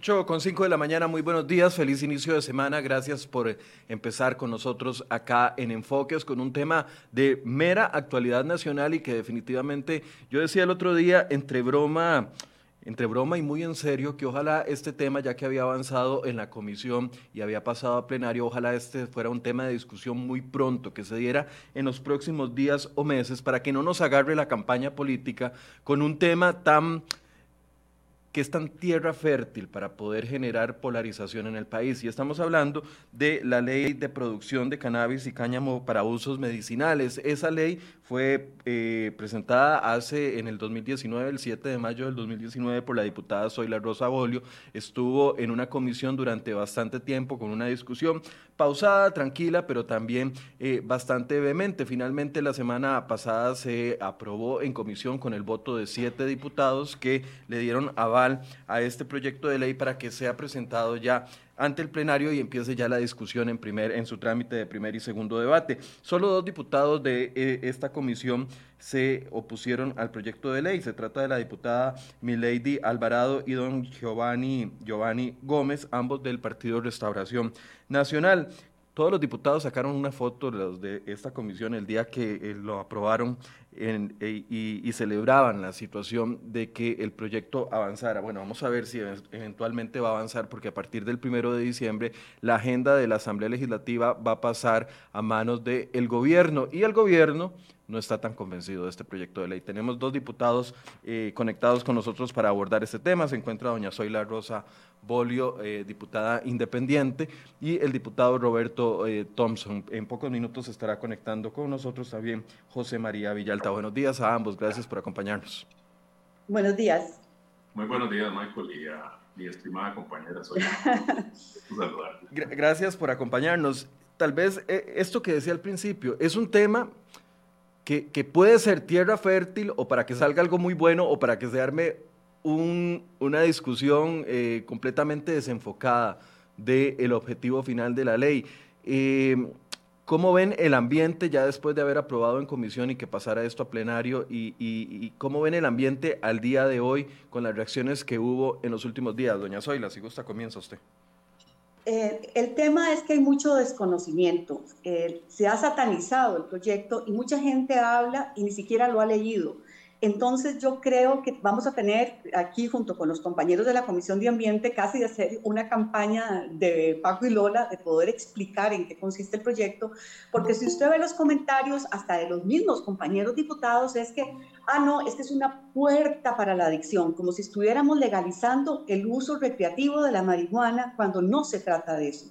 8 con 5 de la mañana, muy buenos días, feliz inicio de semana, gracias por empezar con nosotros acá en Enfoques con un tema de mera actualidad nacional y que definitivamente, yo decía el otro día, entre broma, entre broma y muy en serio, que ojalá este tema, ya que había avanzado en la comisión y había pasado a plenario, ojalá este fuera un tema de discusión muy pronto, que se diera en los próximos días o meses, para que no nos agarre la campaña política con un tema tan que es tan tierra fértil para poder generar polarización en el país. Y estamos hablando de la ley de producción de cannabis y cáñamo para usos medicinales. Esa ley fue eh, presentada hace en el 2019, el 7 de mayo del 2019, por la diputada Zoila Rosa Bolio. Estuvo en una comisión durante bastante tiempo con una discusión pausada, tranquila, pero también eh, bastante vehemente. Finalmente, la semana pasada se aprobó en comisión con el voto de siete diputados que le dieron aval a este proyecto de ley para que sea presentado ya ante el plenario y empiece ya la discusión en, primer, en su trámite de primer y segundo debate. Solo dos diputados de eh, esta comisión se opusieron al proyecto de ley. Se trata de la diputada Milady Alvarado y don Giovanni, Giovanni Gómez, ambos del Partido Restauración Nacional. Todos los diputados sacaron una foto de esta comisión el día que eh, lo aprobaron e, y, celebraban la situación de que el proyecto avanzara. Bueno, vamos a ver si eventualmente va a avanzar, porque a partir del primero de diciembre la agenda de la Asamblea Legislativa va a pasar a manos del gobierno y el gobierno no está tan convencido de este proyecto de ley. Tenemos dos diputados eh, conectados con nosotros para abordar este tema. Se encuentra doña Zoila Rosa Bolio, eh, diputada independiente, y el diputado Roberto eh, Thompson. En pocos minutos estará conectando con nosotros también José María Villalta. Buenos días a ambos, gracias por acompañarnos. Buenos días. Muy buenos días, Michael, y a mi estimada compañera Zoila. Gracias por acompañarnos. Tal vez esto que decía al principio, es un tema que, puede ser tierra fértil o para que salga algo muy bueno o para que se arme una discusión eh, completamente desenfocada del objetivo final de la ley. Eh, ¿Cómo ven el ambiente ya después de haber aprobado en comisión y que pasara esto a plenario? Y, cómo ven el ambiente al día de hoy con las reacciones que hubo en los últimos días? Doña Zoila, si gusta, comienza usted. Eh, el tema es que hay mucho desconocimiento. Eh, se ha satanizado el proyecto y mucha gente habla y ni siquiera lo ha leído. Entonces yo creo que vamos a tener aquí junto con los compañeros de la Comisión de Ambiente casi de hacer una campaña de Paco y Lola de poder explicar en qué consiste el proyecto, porque si usted ve los comentarios hasta de los mismos compañeros diputados es que, ah, no, es que es una puerta para la adicción, como si estuviéramos legalizando el uso recreativo de la marihuana cuando no se trata de eso.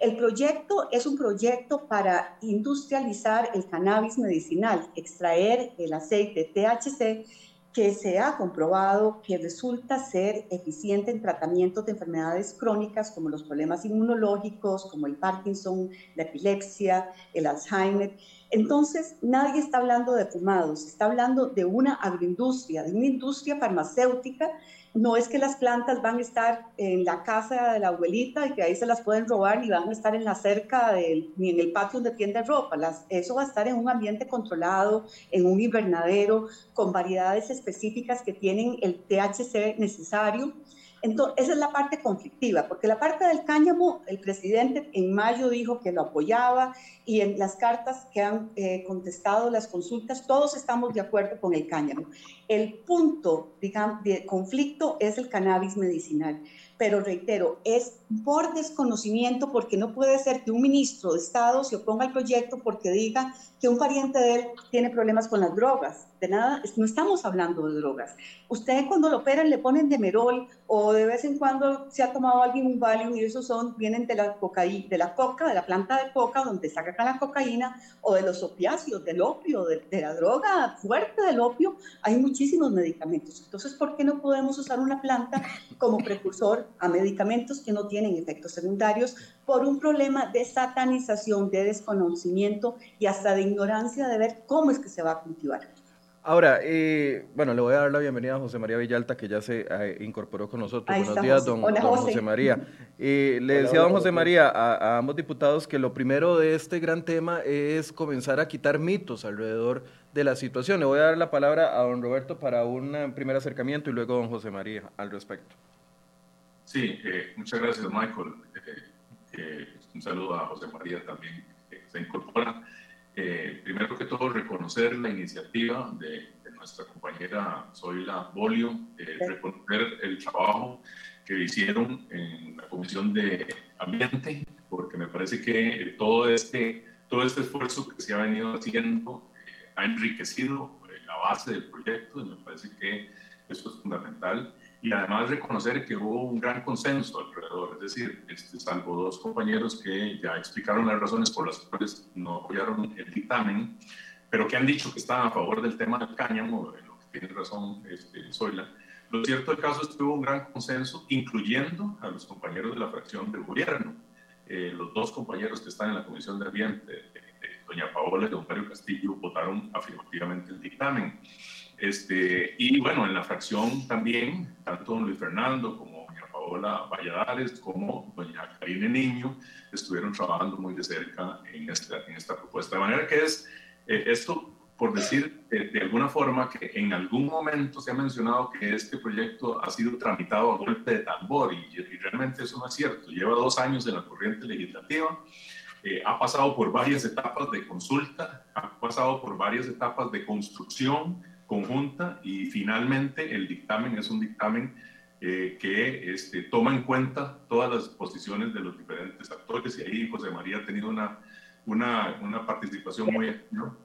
El proyecto es un proyecto para industrializar el cannabis medicinal, extraer el aceite THC que se ha comprobado que resulta ser eficiente en tratamientos de enfermedades crónicas como los problemas inmunológicos, como el Parkinson, la epilepsia, el Alzheimer. Entonces, nadie está hablando de fumados, está hablando de una agroindustria, de una industria farmacéutica no es que las plantas van a estar en la casa de la abuelita y que ahí se las pueden robar ni van a estar en la cerca ni en el patio donde tiende ropa. eso va a estar en un ambiente controlado, en un invernadero, con variedades específicas que tienen el THC necesario entonces, esa es la parte conflictiva, porque la parte del cáñamo, el presidente en mayo dijo que lo apoyaba y en las cartas que han eh, contestado las consultas, todos estamos de acuerdo con el cáñamo. El punto, digamos, de conflicto es el cannabis medicinal pero reitero, es por desconocimiento, porque no puede ser que un ministro de Estado se oponga al proyecto porque diga que un pariente de él tiene problemas con las drogas. De nada, no estamos hablando de drogas. Usted cuando lo operan le ponen demerol o de vez en cuando se ha tomado alguien un Valium y esos son, vienen de la, cocaína, de la coca, de la planta de coca donde sacan la cocaína o de los opiáceos, del opio, de, de la droga fuerte del opio. Hay muchísimos medicamentos. Entonces, ¿por qué no podemos usar una planta como precursor a medicamentos que no tienen efectos secundarios por un problema de satanización, de desconocimiento y hasta de ignorancia de ver cómo es que se va a cultivar. Ahora, eh, bueno, le voy a dar la bienvenida a José María Villalta, que ya se eh, incorporó con nosotros. Buenos días, don, José. María. Eh, le decía a don José María, a, a, ambos diputados, que lo primero de este gran tema es comenzar a quitar mitos alrededor de la situación. Le voy a dar la palabra a don Roberto para un primer acercamiento y luego a don José María al respecto. Sí, eh, muchas gracias, Michael. Eh, un saludo a José María también, que se incorpora. primero que todo, reconocer la iniciativa de, nuestra compañera Zoila Bolio, reconocer el trabajo que hicieron en la Comisión de Ambiente, porque me parece que todo este, todo este esfuerzo que se ha venido haciendo ha enriquecido la base del proyecto y me parece que eso es fundamental. Y además reconocer que hubo un gran consenso alrededor, es decir, este, salvo dos compañeros que ya explicaron las razones por las cuales no apoyaron el dictamen, pero que han dicho que están a favor del tema del cáñamo, en lo que tiene razón este, Zoila. Lo cierto del caso es que hubo un gran consenso, incluyendo a los compañeros de la fracción del gobierno. Eh, los dos compañeros que están en la Comisión de Ambiente, doña Paola y don Mario Castillo, votaron afirmativamente el dictamen. Este, y bueno, en la fracción también, tanto don Luis Fernando como doña Paola Valladares, como doña Karine Niño, estuvieron trabajando muy de cerca en esta, en esta propuesta. De manera que es eh, esto, por decir de, alguna forma, que en algún momento se ha mencionado que este proyecto ha sido tramitado a golpe de tambor, y, y realmente eso no es cierto. Lleva dos años en la corriente legislativa. Eh, ha pasado por varias etapas de consulta, ha pasado por varias etapas de construcción, conjunta y finalmente el dictamen es un dictamen eh, que este, toma en cuenta todas las posiciones de los diferentes actores y ahí José María ha tenido una, una, una participación muy activa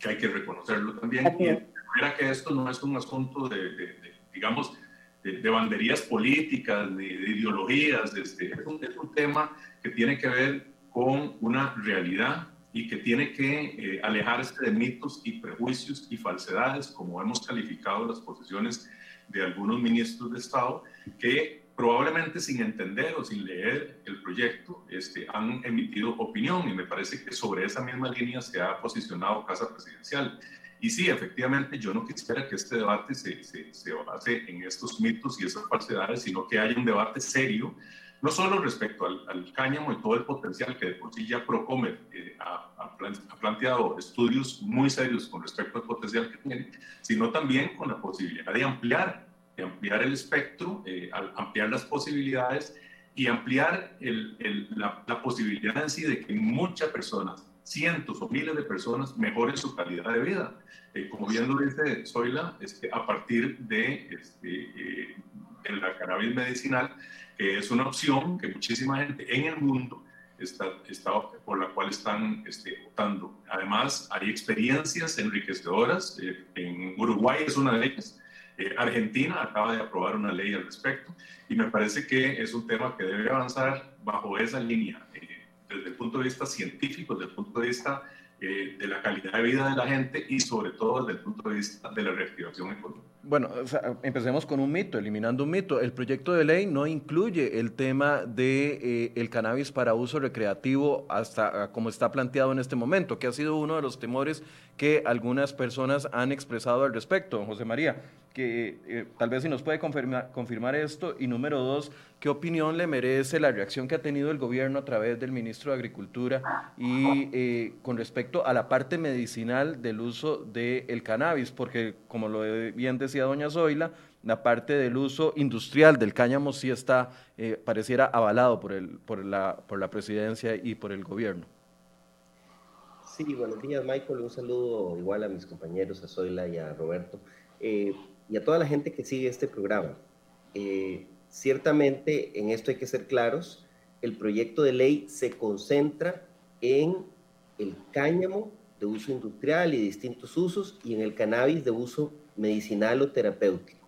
que hay que reconocerlo también. Y de manera que esto no es un asunto de, digamos, de, banderías políticas, ni de ideologías, este, es, un, es un tema que tiene que ver con una realidad y que tiene que eh, alejarse de mitos y prejuicios y falsedades, como hemos calificado las posiciones de algunos ministros de Estado, que probablemente sin entender o sin leer el proyecto este, han emitido opinión y me parece que sobre esa misma línea se ha posicionado Casa Presidencial. Y sí, efectivamente, yo no quisiera que este debate se, se, se base en estos mitos y esas falsedades, sino que haya un debate serio no solo respecto al, cáñamo y todo el potencial que de por sí ya Procomer eh, ha, planteado estudios muy serios con respecto al potencial que tiene, sino también con la posibilidad de ampliar, de ampliar el espectro, eh, ampliar las posibilidades y ampliar la, posibilidad en sí de que muchas personas, cientos o miles de personas, mejoren su calidad de vida. Eh, como bien lo dice Zoila, este, a partir de, este, de la cannabis medicinal, que es una opción que muchísima gente en el mundo está, está por la cual están este, votando. Además, hay experiencias enriquecedoras. Eh, en Uruguay es una de ellas. Eh, Argentina acaba de aprobar una ley al respecto y me parece que es un tema que debe avanzar bajo esa línea, eh, desde el punto de vista científico, desde el punto de vista de la calidad de vida de la gente y sobre todo desde el punto de vista de la reactivación económica. Bueno, empecemos con un mito, eliminando un mito. El proyecto de ley no incluye el tema de eh, el cannabis para uso recreativo hasta como está planteado en este momento, que ha sido uno de los temores que algunas personas han expresado al respecto. José María, que eh, tal vez si nos puede confirmar, esto. Y número dos, ¿qué opinión le merece la reacción que ha tenido el gobierno a través del ministro de Agricultura y eh, con respecto a la parte medicinal del uso del cannabis? Porque, como lo bien decía doña Zoila, la parte del uso industrial del cáñamo sí está, eh, pareciera avalado por, el, por, la, por la presidencia y por el gobierno. Sí, buenos días, Michael. Un saludo igual a mis compañeros, a Zoila y a Roberto y a toda la gente que sigue este programa. Eh, ciertamente en esto hay que ser claros, el proyecto de ley se concentra en el cáñamo de uso industrial y distintos usos y en el cannabis de uso medicinal o terapéutico.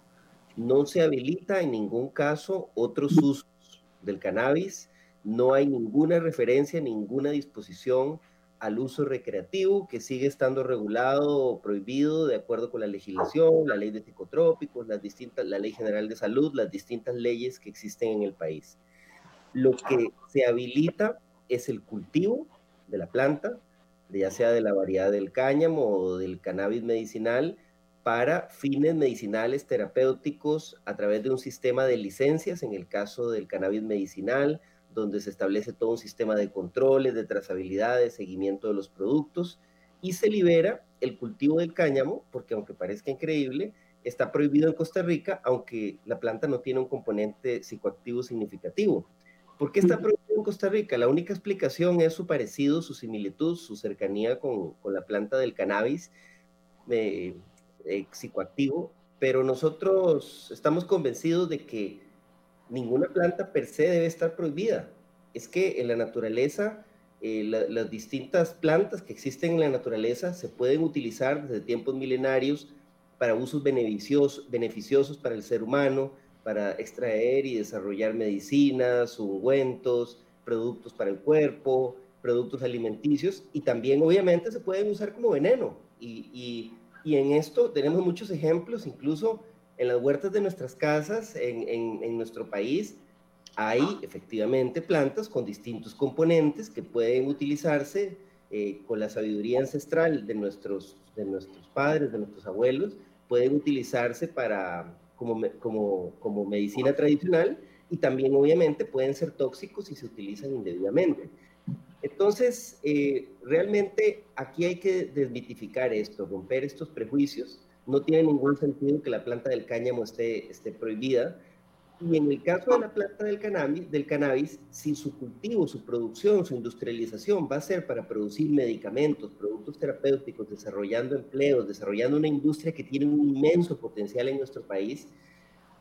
No se habilita en ningún caso otros usos del cannabis, no hay ninguna referencia, ninguna disposición al uso recreativo que sigue estando regulado o prohibido de acuerdo con la legislación, la ley de psicotrópicos, las distintas, la ley general de salud, las distintas leyes que existen en el país. Lo que se habilita es el cultivo de la planta, ya sea de la variedad del cáñamo o del cannabis medicinal, para fines medicinales terapéuticos a través de un sistema de licencias, en el caso del cannabis medicinal, donde se establece todo un sistema de controles, de trazabilidad, de seguimiento de los productos y se libera el cultivo del cáñamo, porque aunque parezca increíble, está prohibido en Costa Rica, aunque la planta no tiene un componente psicoactivo significativo. ¿Por qué está prohibido en Costa Rica? La única explicación es su parecido, su similitud, su cercanía con, la planta del cannabis eh, eh, psicoactivo, pero nosotros estamos convencidos de que ninguna planta per se debe estar prohibida. Es que en la naturaleza, eh, las distintas plantas que existen en la naturaleza se pueden utilizar desde tiempos milenarios para usos beneficiosos, beneficiosos para el ser humano, para extraer y desarrollar medicinas, ungüentos, productos para el cuerpo, productos alimenticios y también obviamente se pueden usar como veneno. Y, y, en esto tenemos muchos ejemplos, incluso en las huertas de nuestras casas, en, en, nuestro país, hay efectivamente plantas con distintos componentes que pueden utilizarse eh, con la sabiduría ancestral de nuestros, de nuestros padres, de nuestros abuelos, pueden utilizarse para, como, como, como medicina tradicional y también obviamente pueden ser tóxicos si se utilizan indebidamente. Entonces, eh, realmente aquí hay que desmitificar esto, romper estos prejuicios. No tiene ningún sentido que la planta del cáñamo esté, esté prohibida. Y en el caso de la planta del cannabis, del cannabis, si su cultivo, su producción, su industrialización va a ser para producir medicamentos, productos terapéuticos, desarrollando empleos, desarrollando una industria que tiene un inmenso potencial en nuestro país,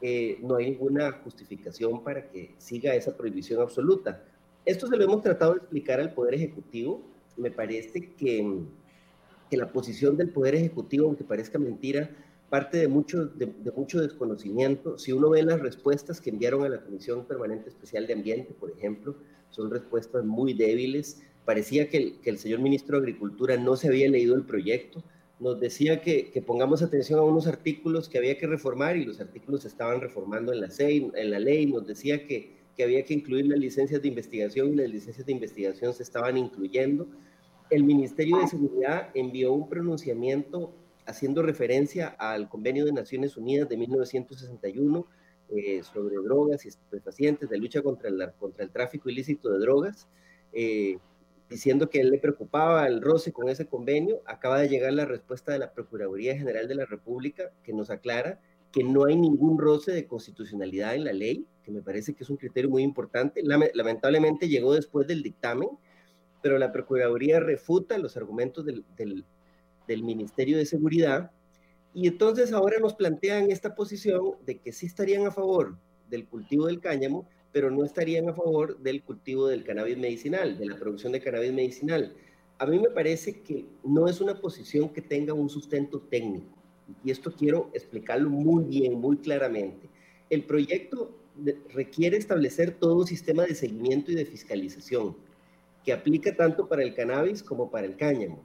eh, no hay ninguna justificación para que siga esa prohibición absoluta. Esto se lo hemos tratado de explicar al Poder Ejecutivo. Me parece que, que la posición del Poder Ejecutivo, aunque parezca mentira, parte de mucho, de, mucho desconocimiento. Si uno ve las respuestas que enviaron a la Comisión Permanente Especial de Ambiente, por ejemplo, son respuestas muy débiles. Parecía que el, señor ministro de Agricultura no se había leído el proyecto. Nos decía que, que, pongamos atención a unos artículos que había que reformar y los artículos se estaban reformando en la, ley, en la ley. Nos decía que, que había que incluir las licencias de investigación y las licencias de investigación se estaban incluyendo. El Ministerio de Seguridad envió un pronunciamiento haciendo referencia al Convenio de Naciones Unidas de 1961 eh, sobre drogas y estupefacientes, de lucha contra el, contra el tráfico ilícito de drogas, eh, diciendo que él le preocupaba el roce con ese convenio. Acaba de llegar la respuesta de la Procuraduría General de la República que nos aclara que no hay ningún roce de constitucionalidad en la ley, que me parece que es un criterio muy importante. Lamentablemente llegó después del dictamen, pero la Procuraduría refuta los argumentos del, Ministerio de Seguridad. Y entonces ahora nos plantean esta posición de que sí estarían a favor del cultivo del cáñamo, pero no estarían a favor del cultivo del cannabis medicinal, de la producción de cannabis medicinal. A mí me parece que no es una posición que tenga un sustento técnico. Y esto quiero explicarlo muy bien, muy claramente. El proyecto requiere establecer todo un sistema de seguimiento y de fiscalización que aplica tanto para el cannabis como para el cáñamo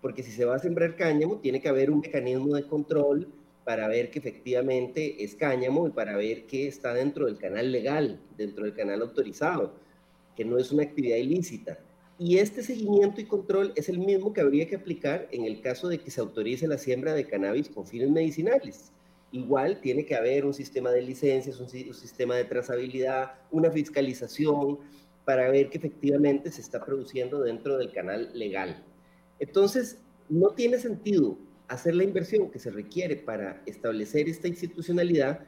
porque si se va a sembrar cáñamo, tiene que haber un mecanismo de control para ver que efectivamente es cáñamo y para ver que está dentro del canal legal, dentro del canal autorizado, que no es una actividad ilícita. Y este seguimiento y control es el mismo que habría que aplicar en el caso de que se autorice la siembra de cannabis con fines medicinales. Igual tiene que haber un sistema de licencias, un, sistema de trazabilidad, una fiscalización para ver que efectivamente se está produciendo dentro del canal legal. Entonces, no tiene sentido hacer la inversión que se requiere para establecer esta institucionalidad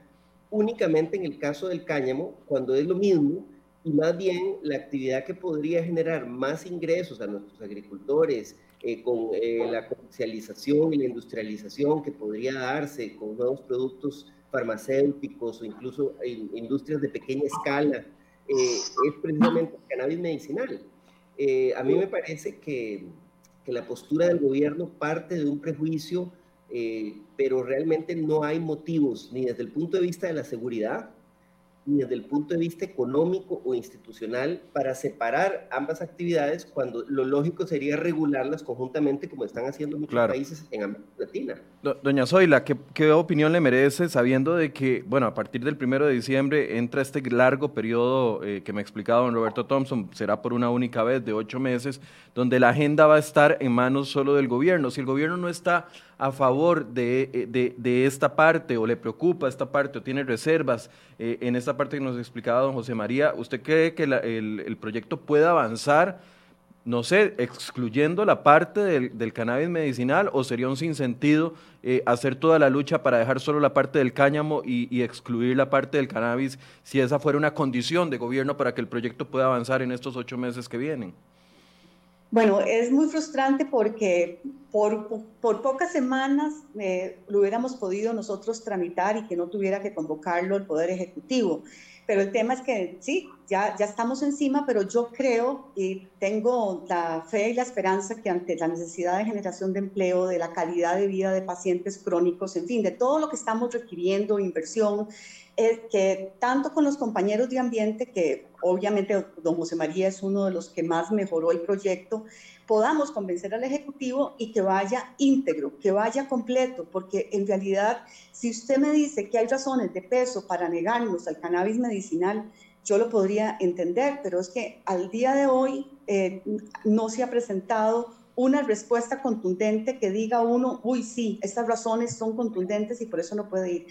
únicamente en el caso del cáñamo, cuando es lo mismo, y más bien la actividad que podría generar más ingresos a nuestros agricultores eh, con eh, la comercialización y la industrialización que podría darse con nuevos productos farmacéuticos o incluso industrias de pequeña escala, eh, es precisamente el cannabis medicinal. a mí me parece que que la postura del gobierno parte de un prejuicio, eh, pero realmente no hay motivos, ni desde el punto de vista de la seguridad, ni desde el punto de vista económico o institucional para separar ambas actividades cuando lo lógico sería regularlas conjuntamente como están haciendo muchos países en América Latina. Doña Zoila, ¿qué, ¿qué, opinión le merece sabiendo de que, bueno, a partir del primero de diciembre entra este largo periodo eh, que me ha explicado don Roberto Thompson, será por una única vez de ocho meses, donde la agenda va a estar en manos solo del gobierno. Si el gobierno no está a favor eh, de, de, esta parte o le preocupa esta parte o tiene reservas eh, en esta parte que nos explicaba don José María, ¿usted cree que el, el, proyecto puede avanzar no sé, excluyendo la parte del, cannabis medicinal o sería un sinsentido eh, hacer toda la lucha para dejar solo la parte del cáñamo y, excluir la parte del cannabis si esa fuera una condición de gobierno para que el proyecto pueda avanzar en estos ocho meses que vienen? Bueno, es muy frustrante porque por, pocas semanas eh, lo hubiéramos podido nosotros tramitar y que no tuviera que convocarlo el Poder Ejecutivo. Pero el tema es que sí, ya, ya estamos encima, pero yo creo y tengo la fe y la esperanza que ante la necesidad de generación de empleo, de la calidad de vida de pacientes crónicos, en fin, de todo lo que estamos requiriendo, inversión, es que tanto con los compañeros de ambiente, que obviamente don José María es uno de los que más mejoró el proyecto, podamos convencer al Ejecutivo y que vaya íntegro, que vaya completo, porque en realidad, si usted me dice que hay razones de peso para negarnos al cannabis medicinal, yo lo podría entender, pero es que al día de hoy eh, no se ha presentado una respuesta contundente que diga uno, uy, sí, estas razones son contundentes y por eso no puede ir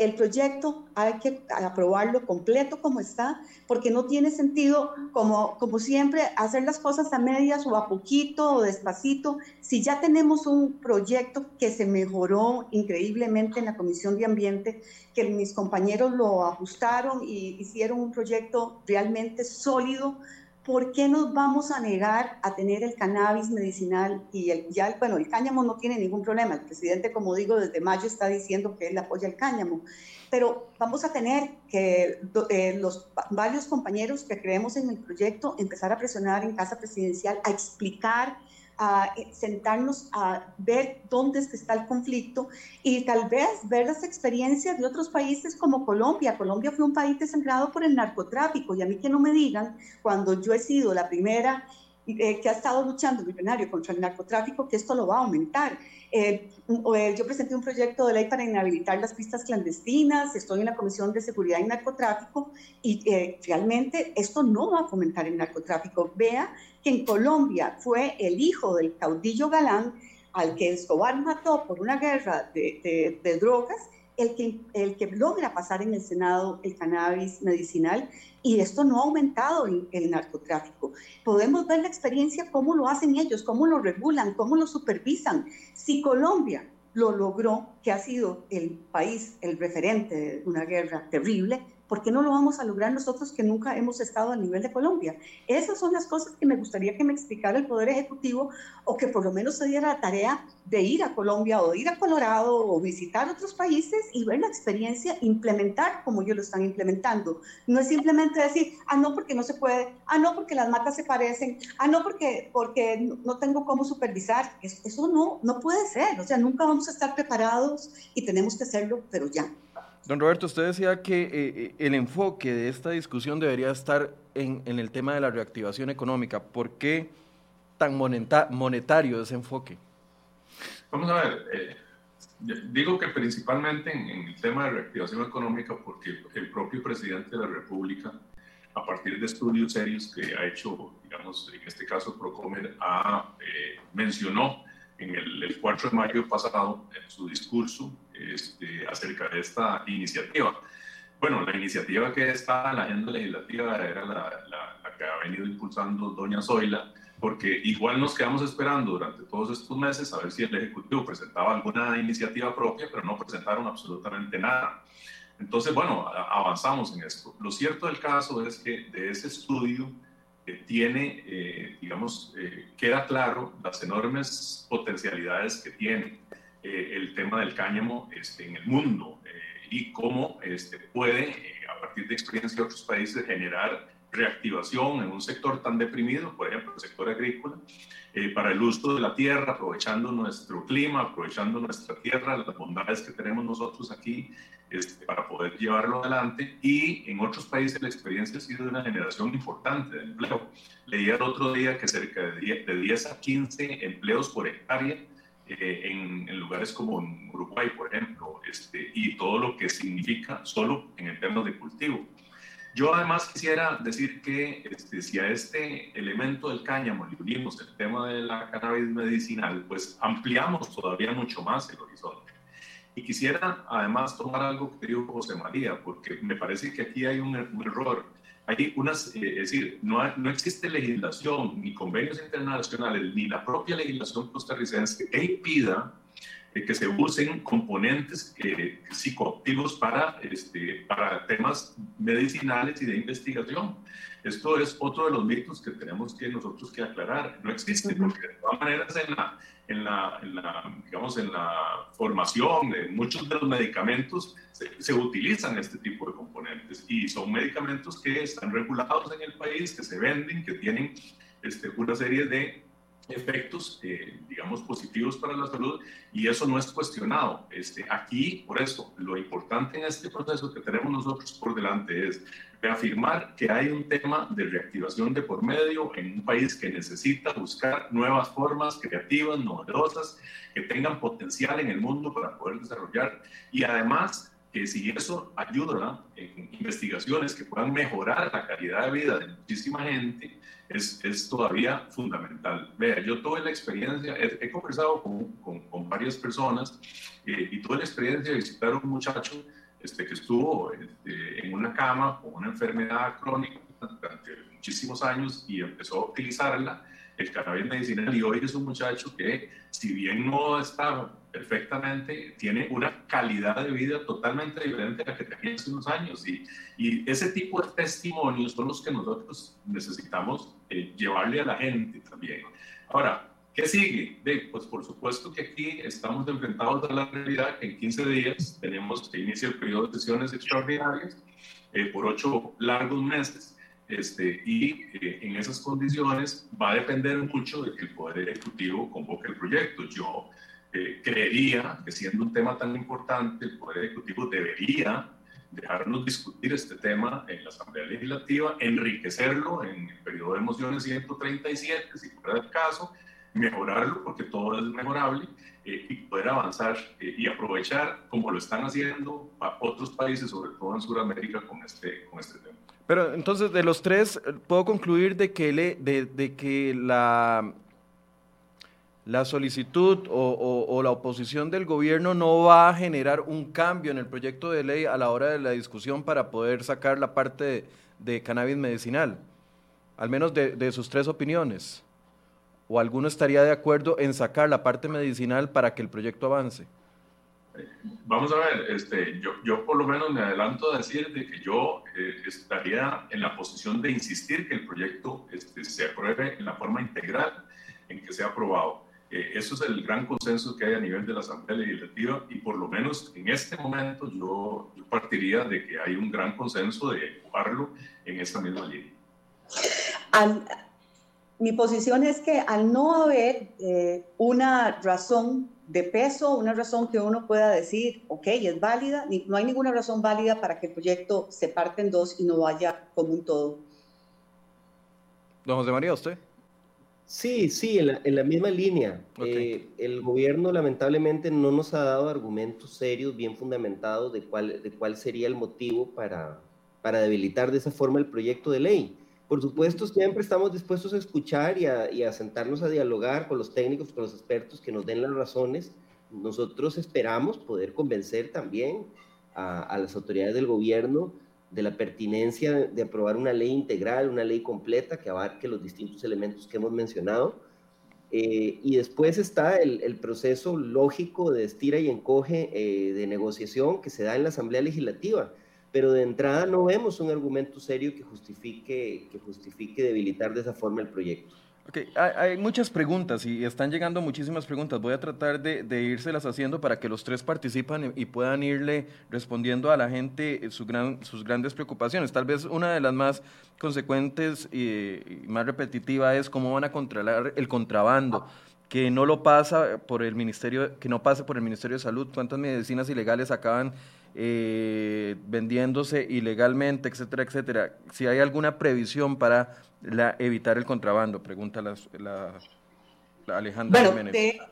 el proyecto hay que aprobarlo completo como está, porque no tiene sentido, como, como siempre, hacer las cosas a medias o a poquito o despacito. Si ya tenemos un proyecto que se mejoró increíblemente en la Comisión de Ambiente, que mis compañeros lo ajustaron y hicieron un proyecto realmente sólido, ¿por qué nos vamos a negar a tener el cannabis medicinal y el, ya, bueno, el cáñamo no tiene ningún problema. El presidente, como digo, desde mayo está diciendo que él apoya el cáñamo, pero vamos a tener que eh, los varios compañeros que creemos en el proyecto empezar a presionar en casa presidencial, a explicar a eh, sentarnos a ver dónde está el conflicto y tal vez ver las experiencias de otros países como Colombia. Colombia fue un país desangrado por el narcotráfico y a mí que no me digan, cuando yo he sido la primera eh, que ha estado luchando en plenario contra el narcotráfico, que esto lo va a aumentar. Eh, yo presenté un proyecto de ley para inhabilitar las pistas clandestinas, estoy en la Comisión de Seguridad y Narcotráfico y realmente esto no va a fomentar el narcotráfico. Vea que en Colombia fue el hijo del caudillo Galán, al que Escobar mató por una guerra de, drogas, el que, logra pasar en el Senado el cannabis medicinal y esto no ha aumentado el, narcotráfico. Podemos ver la experiencia, cómo lo hacen ellos, cómo lo regulan, cómo lo supervisan. Si Colombia lo logró, que ha sido el país, el referente de una guerra terrible, ¿por qué no lo vamos a lograr nosotros que nunca hemos estado al nivel de Colombia? Esas son las cosas que me gustaría que me explicara el Poder Ejecutivo o que por lo menos se diera la tarea de ir a Colombia o ir a Colorado o visitar otros países y ver la experiencia, implementar como ellos lo están implementando. No es simplemente decir, ah, no, porque no se puede, ah, no, porque las matas se parecen, ah, no, porque, porque no tengo cómo supervisar. Eso no, no puede ser, o sea, nunca vamos a estar preparados y tenemos que hacerlo, pero ya. Don Roberto, usted decía que eh, eh, el enfoque de esta discusión debería estar en, el tema de la reactivación económica. ¿Por qué tan monetario ese enfoque? Vamos a ver, eh, digo que principalmente en, el tema de reactivación económica porque el propio presidente de la República, a partir de estudios serios que ha hecho, digamos, en este caso Procomer, ha, mencionó en el, el 4 de mayo pasado en su discurso este, acerca de esta iniciativa. Bueno, la iniciativa que está en la agenda legislativa era la, que ha venido impulsando doña Zoila, porque igual nos quedamos esperando durante todos estos meses a ver si el Ejecutivo presentaba alguna iniciativa propia, pero no presentaron absolutamente nada. Entonces, bueno, avanzamos en esto. Lo cierto del caso es que de ese estudio eh, tiene, digamos, eh, queda claro las enormes potencialidades que tiene eh, el tema del cáñamo este, en el mundo eh, y cómo este, puede, eh, a partir de experiencias de otros países, generar reactivación en un sector tan deprimido, por ejemplo, el sector agrícola, para el uso de la tierra, aprovechando nuestro clima, aprovechando nuestra tierra, las bondades que tenemos nosotros aquí, este, para poder llevarlo adelante. Y en otros países la experiencia ha sido de una generación importante de empleo. Leía el otro día que cerca de 10, de 10 a 15 empleos por hectárea eh, en, lugares como en Uruguay, por ejemplo, este, y todo lo que significa solo en el términos de cultivo. Yo además quisiera decir que este, si a este elemento del cáñamo le unimos el tema de la cannabis medicinal, pues ampliamos todavía mucho más el horizonte. Y quisiera además tomar algo que dijo José María, porque me parece que aquí hay un, un error hay unas, eh, es decir, no, no existe legislación, ni convenios internacionales, ni la propia legislación costarricense que impida eh, que se usen componentes eh, psicoactivos para, este, para temas medicinales y de investigación. Esto es otro de los mitos que tenemos que nosotros que aclarar. No existe, porque de todas maneras en la, en la, en la digamos, en la formación de muchos de los medicamentos se, se, utilizan este tipo de componentes y son medicamentos que están regulados en el país, que se venden, que tienen este, una serie de efectos, eh, digamos, positivos para la salud y eso no es cuestionado. Este, aquí, por eso, lo importante en este proceso que tenemos nosotros por delante es reafirmar que hay un tema de reactivación de por medio en un país que necesita buscar nuevas formas creativas, novedosas, que tengan potencial en el mundo para poder desarrollar y además que si eso ayuda en investigaciones que puedan mejorar la calidad de vida de muchísima gente, es, es todavía fundamental. Vea, yo tuve la experiencia, he, conversado con, con, varias personas eh, y tuve la experiencia de visitar a un muchacho este, que estuvo este, en una cama con una enfermedad crónica durante muchísimos años y empezó a utilizarla, el cannabis medicinal, y hoy es un muchacho que, si bien no está perfectamente, tiene una calidad de vida totalmente diferente a la que tenía hace unos años. Y, y ese tipo de testimonios son los que nosotros necesitamos eh, llevarle a la gente también. Ahora, ¿qué sigue? De, pues por supuesto que aquí estamos enfrentados a la realidad que en 15 días tenemos que iniciar el periodo de sesiones extraordinarias eh, por ocho largos meses. Este, y eh, en esas condiciones va a depender mucho de que el Poder Ejecutivo convoque el proyecto. Yo eh, creería que siendo un tema tan importante, el Poder Ejecutivo debería dejarnos discutir este tema en la Asamblea Legislativa, enriquecerlo en el periodo de mociones 137, si fuera el caso, mejorarlo porque todo es mejorable eh, y poder avanzar eh, y aprovechar como lo están haciendo otros países, sobre todo en Sudamérica, con este, con este tema. Pero entonces, de los tres, puedo concluir de que, le, de, de que la la solicitud o, la oposición del gobierno no va a generar un cambio en el proyecto de ley a la hora de la discusión para poder sacar la parte de, cannabis medicinal, al menos de, sus tres opiniones. ¿O alguno estaría de acuerdo en sacar la parte medicinal para que el proyecto avance? Vamos a ver, este, yo, yo por lo menos me adelanto a decir de que yo eh, estaría en la posición de insistir que el proyecto este, se apruebe en la forma integral en que sea aprobado. Eh, eso es el gran consenso que hay a nivel de la Asamblea Legislativa y por lo menos en este momento yo, partiría de que hay un gran consenso de empujarlo en esta misma línea. Mi posición es que al no haber eh, una razón de peso, una razón que uno pueda decir, ok, es válida, no hay ninguna razón válida para que el proyecto se parte en dos y no vaya como un todo. Don José María, ¿usted? Sí, sí, en la, misma línea. Eh, el gobierno lamentablemente no nos ha dado argumentos serios, bien fundamentados de cuál, de cuál sería el motivo para, para debilitar de esa forma el proyecto de ley. Por supuesto, siempre estamos dispuestos a escuchar y a, sentarnos a dialogar con los técnicos, con los expertos que nos den las razones. Nosotros esperamos poder convencer también a, a las autoridades del gobierno de la pertinencia de aprobar una ley integral, una ley completa que abarque los distintos elementos que hemos mencionado. Eh, y después está el, proceso lógico de estira y encoge eh, de negociación que se da en la Asamblea Legislativa. Pero de entrada no vemos un argumento serio que justifique, que justifique debilitar de esa forma el proyecto. Okay. Hay, muchas preguntas y están llegando muchísimas preguntas. Voy a tratar de, de írselas haciendo para que los tres participan y puedan irle respondiendo a la gente sus, gran, sus grandes preocupaciones. Tal vez una de las más consecuentes y, más repetitiva es cómo van a controlar el contrabando que no lo pasa por el ministerio, que no pase por el Ministerio de Salud, cuántas medicinas ilegales acaban eh, vendiéndose ilegalmente, etcétera, etcétera. Si hay alguna previsión para la, evitar el contrabando, pregunta la, la, Alejandra Jiménez. De, hecho,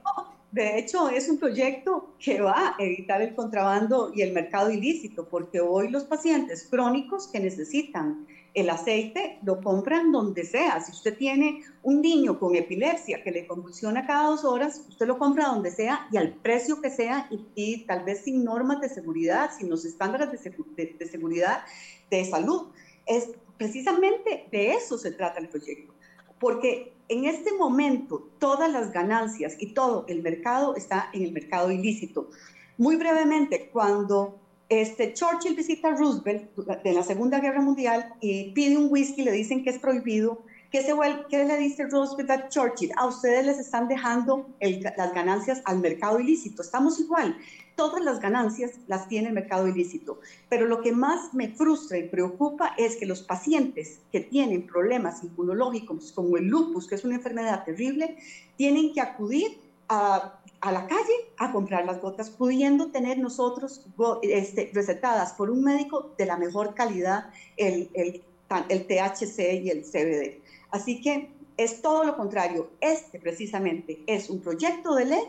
es un proyecto que va a evitar el contrabando y el mercado ilícito, porque hoy los pacientes crónicos que necesitan el aceite lo compran donde sea. Si usted tiene un niño con epilepsia que le convulsiona cada dos horas, usted lo compra donde sea y al precio que sea y, tal vez sin normas de seguridad, sin los estándares de, de seguridad de salud. Es precisamente de eso se trata el proyecto, porque en este momento todas las ganancias y todo el mercado está en el mercado ilícito. Muy brevemente, cuando este, Churchill visita a Roosevelt de la Segunda Guerra Mundial y pide un whisky, le dicen que es prohibido, ¿Qué, se, ¿Qué, le dice Roosevelt a Churchill? A ustedes les están dejando las ganancias al mercado ilícito. Estamos igual. Todas las ganancias las tiene el mercado ilícito. Pero lo que más me frustra y preocupa es que los pacientes que tienen problemas inmunológicos como el lupus, que es una enfermedad terrible, tienen que acudir a, la calle a comprar las gotas, pudiendo tener nosotros este, recetadas por un médico de la mejor calidad el THC y el CBD. Así que es todo lo contrario. Este precisamente es un proyecto de ley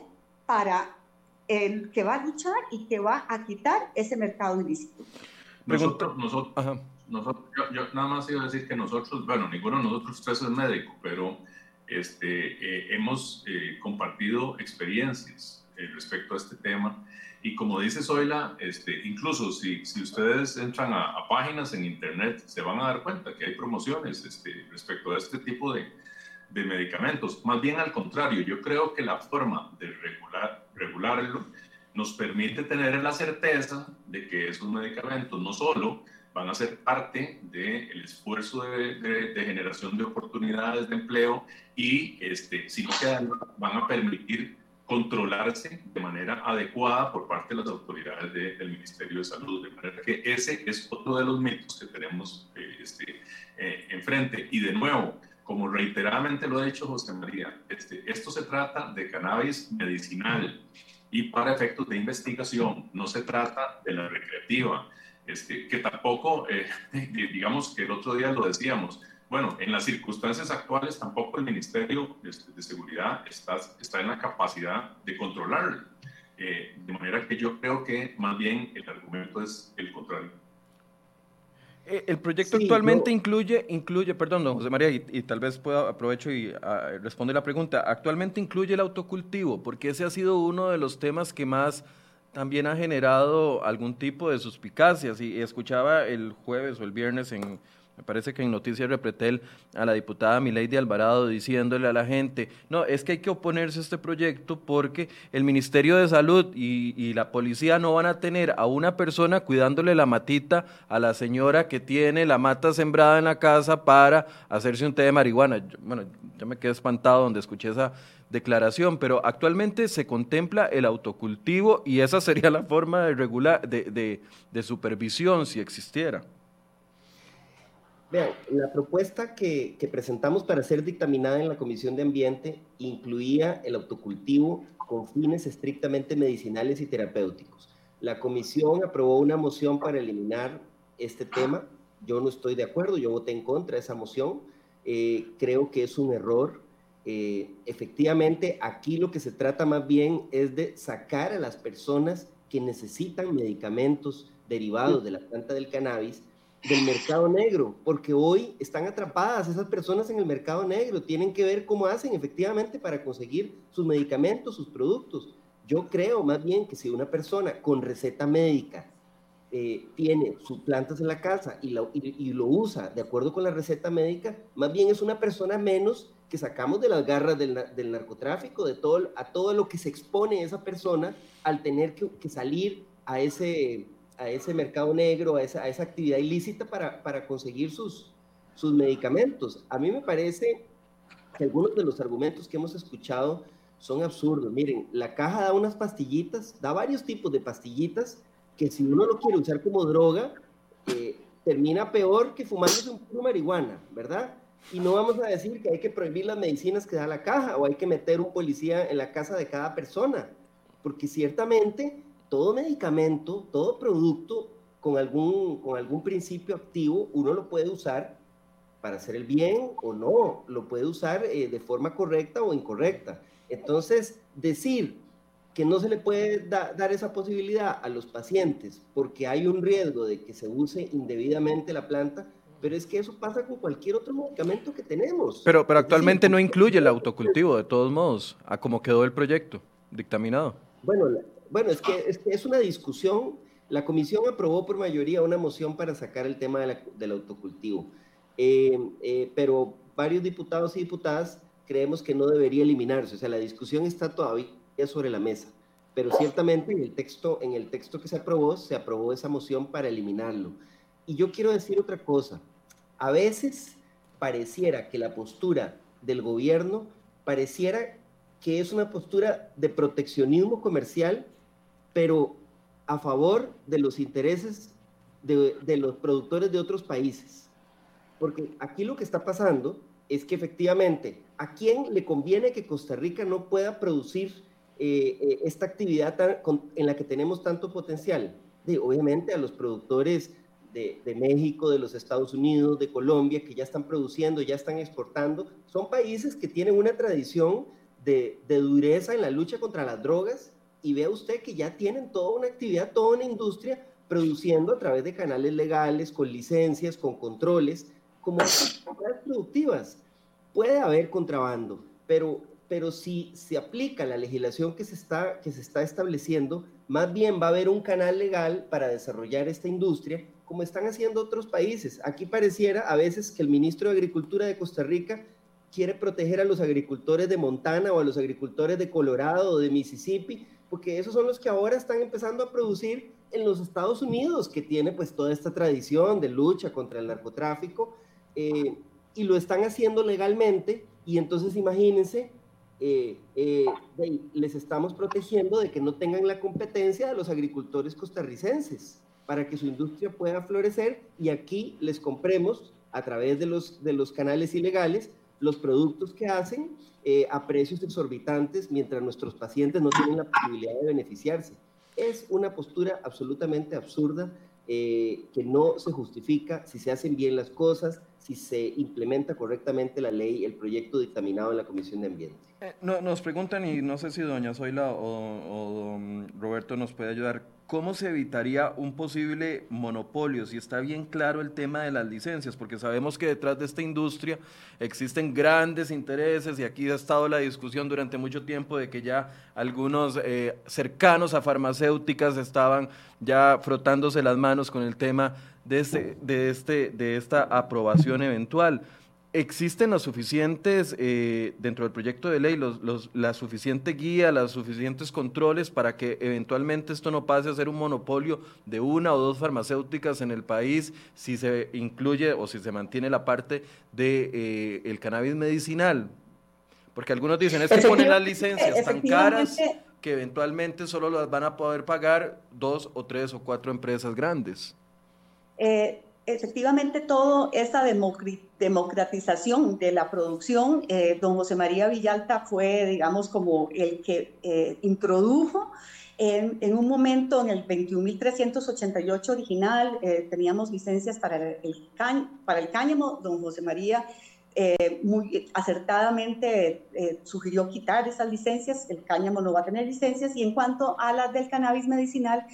para el que va a luchar y que va a quitar ese mercado ilícito. Nosotros, nosotros, nosotros yo, nada más iba a decir que nosotros, bueno, ninguno de nosotros tres es médico, pero este, eh, hemos eh, compartido experiencias eh, respecto a este tema. Y como dice Zoila, este, incluso si, si ustedes entran a, páginas en internet, se van a dar cuenta que hay promociones este, respecto a este tipo de, de, medicamentos. Más bien al contrario, yo creo que la forma de regular, regularlo nos permite tener la certeza de que esos medicamentos no solo van a ser parte del esfuerzo de, de, generación de oportunidades de empleo y este, sino que van a permitir controlarse de manera adecuada por parte de las autoridades del Ministerio de Salud. De manera que ese es otro de los mitos que tenemos eh, este, eh, enfrente. Y de nuevo, como reiteradamente lo ha dicho José María, este, esto se trata de cannabis medicinal y para efectos de investigación, no se trata de la recreativa, este, que tampoco, eh, digamos que el otro día lo decíamos, bueno, en las circunstancias actuales tampoco el Ministerio de, Seguridad está, está en la capacidad de controlarlo. Eh, de manera que yo creo que más bien el argumento es el contrario. Eh, el proyecto actualmente incluye, incluye, perdón, don José María, y, tal vez pueda aprovecho y uh, responde la pregunta. Actualmente incluye el autocultivo, porque ese ha sido uno de los temas que más también ha generado algún tipo de suspicacias. Y escuchaba el jueves o el viernes en me parece que en Noticias Repretel a la diputada Milady Alvarado diciéndole a la gente, no, es que hay que oponerse a este proyecto porque el Ministerio de Salud y, la policía no van a tener a una persona cuidándole la matita a la señora que tiene la mata sembrada en la casa para hacerse un té de marihuana. bueno, yo me quedé espantado donde escuché esa declaración, pero actualmente se contempla el autocultivo y esa sería la forma de, regular, de supervisión si existiera. Vean, la propuesta que, presentamos para ser dictaminada en la Comisión de Ambiente incluía el autocultivo con fines estrictamente medicinales y terapéuticos. La comisión aprobó una moción para eliminar este tema. Yo no estoy de acuerdo, yo voté en contra de esa moción. Eh, creo que es un error. Eh, efectivamente, aquí lo que se trata más bien es de sacar a las personas que necesitan medicamentos derivados de la planta del cannabis del mercado negro, porque hoy están atrapadas esas personas en el mercado negro, tienen que ver cómo hacen efectivamente para conseguir sus medicamentos, sus productos. Yo creo más bien que si una persona con receta médica eh, tiene sus plantas en la casa y lo, y, lo, usa de acuerdo con la receta médica, más bien es una persona menos que sacamos de las garras del, del narcotráfico, de todo, a todo lo que se expone esa persona al tener que salir a ese a ese mercado negro, a esa, a esa actividad ilícita para, para conseguir sus, sus medicamentos. A mí me parece que algunos de los argumentos que hemos escuchado son absurdos. Miren, la caja da unas pastillitas, da varios tipos de pastillitas que si uno lo quiere usar como droga, eh, termina peor que fumándose un puro marihuana, ¿verdad? Y no vamos a decir que hay que prohibir las medicinas que da la caja o hay que meter un policía en la casa de cada persona, porque ciertamente todo medicamento, todo producto con algún, con algún principio activo, uno lo puede usar para hacer el bien o no, lo puede usar eh, de forma correcta o incorrecta. Entonces, decir que no se le puede dar esa posibilidad a los pacientes porque hay un riesgo de que se use indebidamente la planta, pero es que eso pasa con cualquier otro medicamento que tenemos. Pero, pero actualmente no incluye el autocultivo, de todos modos, a cómo quedó el proyecto dictaminado. Bueno, bueno, es que, es una discusión. La comisión aprobó por mayoría una moción para sacar el tema del autocultivo. pero varios diputados y diputadas creemos que no debería eliminarse. O sea, la discusión está todavía sobre la mesa, pero ciertamente en el texto, en el texto que se aprobó, se aprobó esa moción para eliminarlo. Y yo quiero decir otra cosa. A veces pareciera que la postura del gobierno pareciera que es una postura de proteccionismo comercial, pero a favor de los intereses de, de, los productores de otros países. Porque aquí lo que está pasando es que efectivamente, ¿a quién le conviene que Costa Rica no pueda producir eh, eh, esta actividad en la que tenemos tanto potencial? De, obviamente a los productores de, de, México, de los Estados Unidos, de Colombia, que ya están produciendo, ya están exportando. Son países que tienen una tradición de, de dureza en la lucha contra las drogas y vea usted que ya tienen toda una actividad, toda una industria produciendo a través de canales legales, con licencias, con controles, como productivas. Puede haber contrabando, pero, pero si se aplica la legislación que se, está, que se está estableciendo, más bien va a haber un canal legal para desarrollar esta industria, como están haciendo otros países. Aquí pareciera a veces que el ministro de Agricultura de Costa Rica quiere proteger a los agricultores de Montana o a los agricultores de Colorado o de Mississippi, porque esos son los que ahora están empezando a producir en los Estados Unidos, que tiene pues toda esta tradición de lucha contra el narcotráfico eh, y lo están haciendo legalmente y entonces imagínense, eh, eh, les estamos protegiendo de que no tengan la competencia de los agricultores costarricenses para que su industria pueda florecer y aquí les compremos a través de los, de los canales ilegales los productos que hacen a precios exorbitantes mientras nuestros pacientes no tienen la posibilidad de beneficiarse. Es una postura absolutamente absurda que no se justifica si se hacen bien las cosas, si se implementa correctamente la ley, el proyecto dictaminado en la Comisión de Ambiente. Eh, nos preguntan, y no sé si doña Zoila o Roberto nos puede ayudar, ¿cómo se evitaría un posible monopolio? Si está bien claro el tema de las licencias, porque sabemos que detrás de esta industria existen grandes intereses y aquí ha estado la discusión durante mucho tiempo de que ya algunos eh, cercanos a farmacéuticas estaban ya frotándose las manos con el tema de, este, de, este, de esta aprobación eventual. ¿Existen los suficientes, eh, dentro del proyecto de ley, los, la suficiente guía, los suficientes controles para que eventualmente esto no pase a ser un monopolio de una o dos farmacéuticas en el país si se incluye o si se mantiene la parte de eh, el cannabis medicinal? Porque algunos dicen, es que ponen las licencias tan caras que eventualmente solo las van a poder pagar dos o tres o cuatro empresas grandes. Eh, efectivamente, toda esta democratización de la producción, eh, don José María Villalta fue, digamos, como el que eh, introdujo en, un momento, en el 21.388 original, teníamos licencias para el, para el cáñamo, don José María muy acertadamente sugirió quitar esas licencias, el cáñamo no va a tener licencias, y en cuanto a las del cannabis medicinal,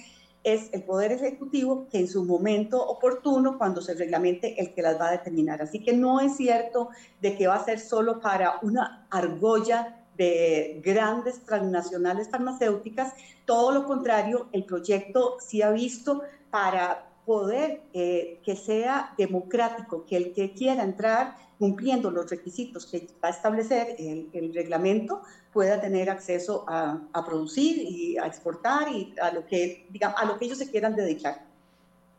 es el Poder Ejecutivo que en su momento oportuno, cuando se reglamente, el que las va a determinar. Así que no es cierto de que va a ser solo para una argolla de grandes transnacionales farmacéuticas, todo lo contrario, el proyecto sí ha visto para poder eh, que sea democrático, que el que quiera entrar cumpliendo los requisitos que va a establecer el, reglamento, pueda tener acceso a, producir y a exportar y a lo que, digamos, a lo que ellos se quieran dedicar.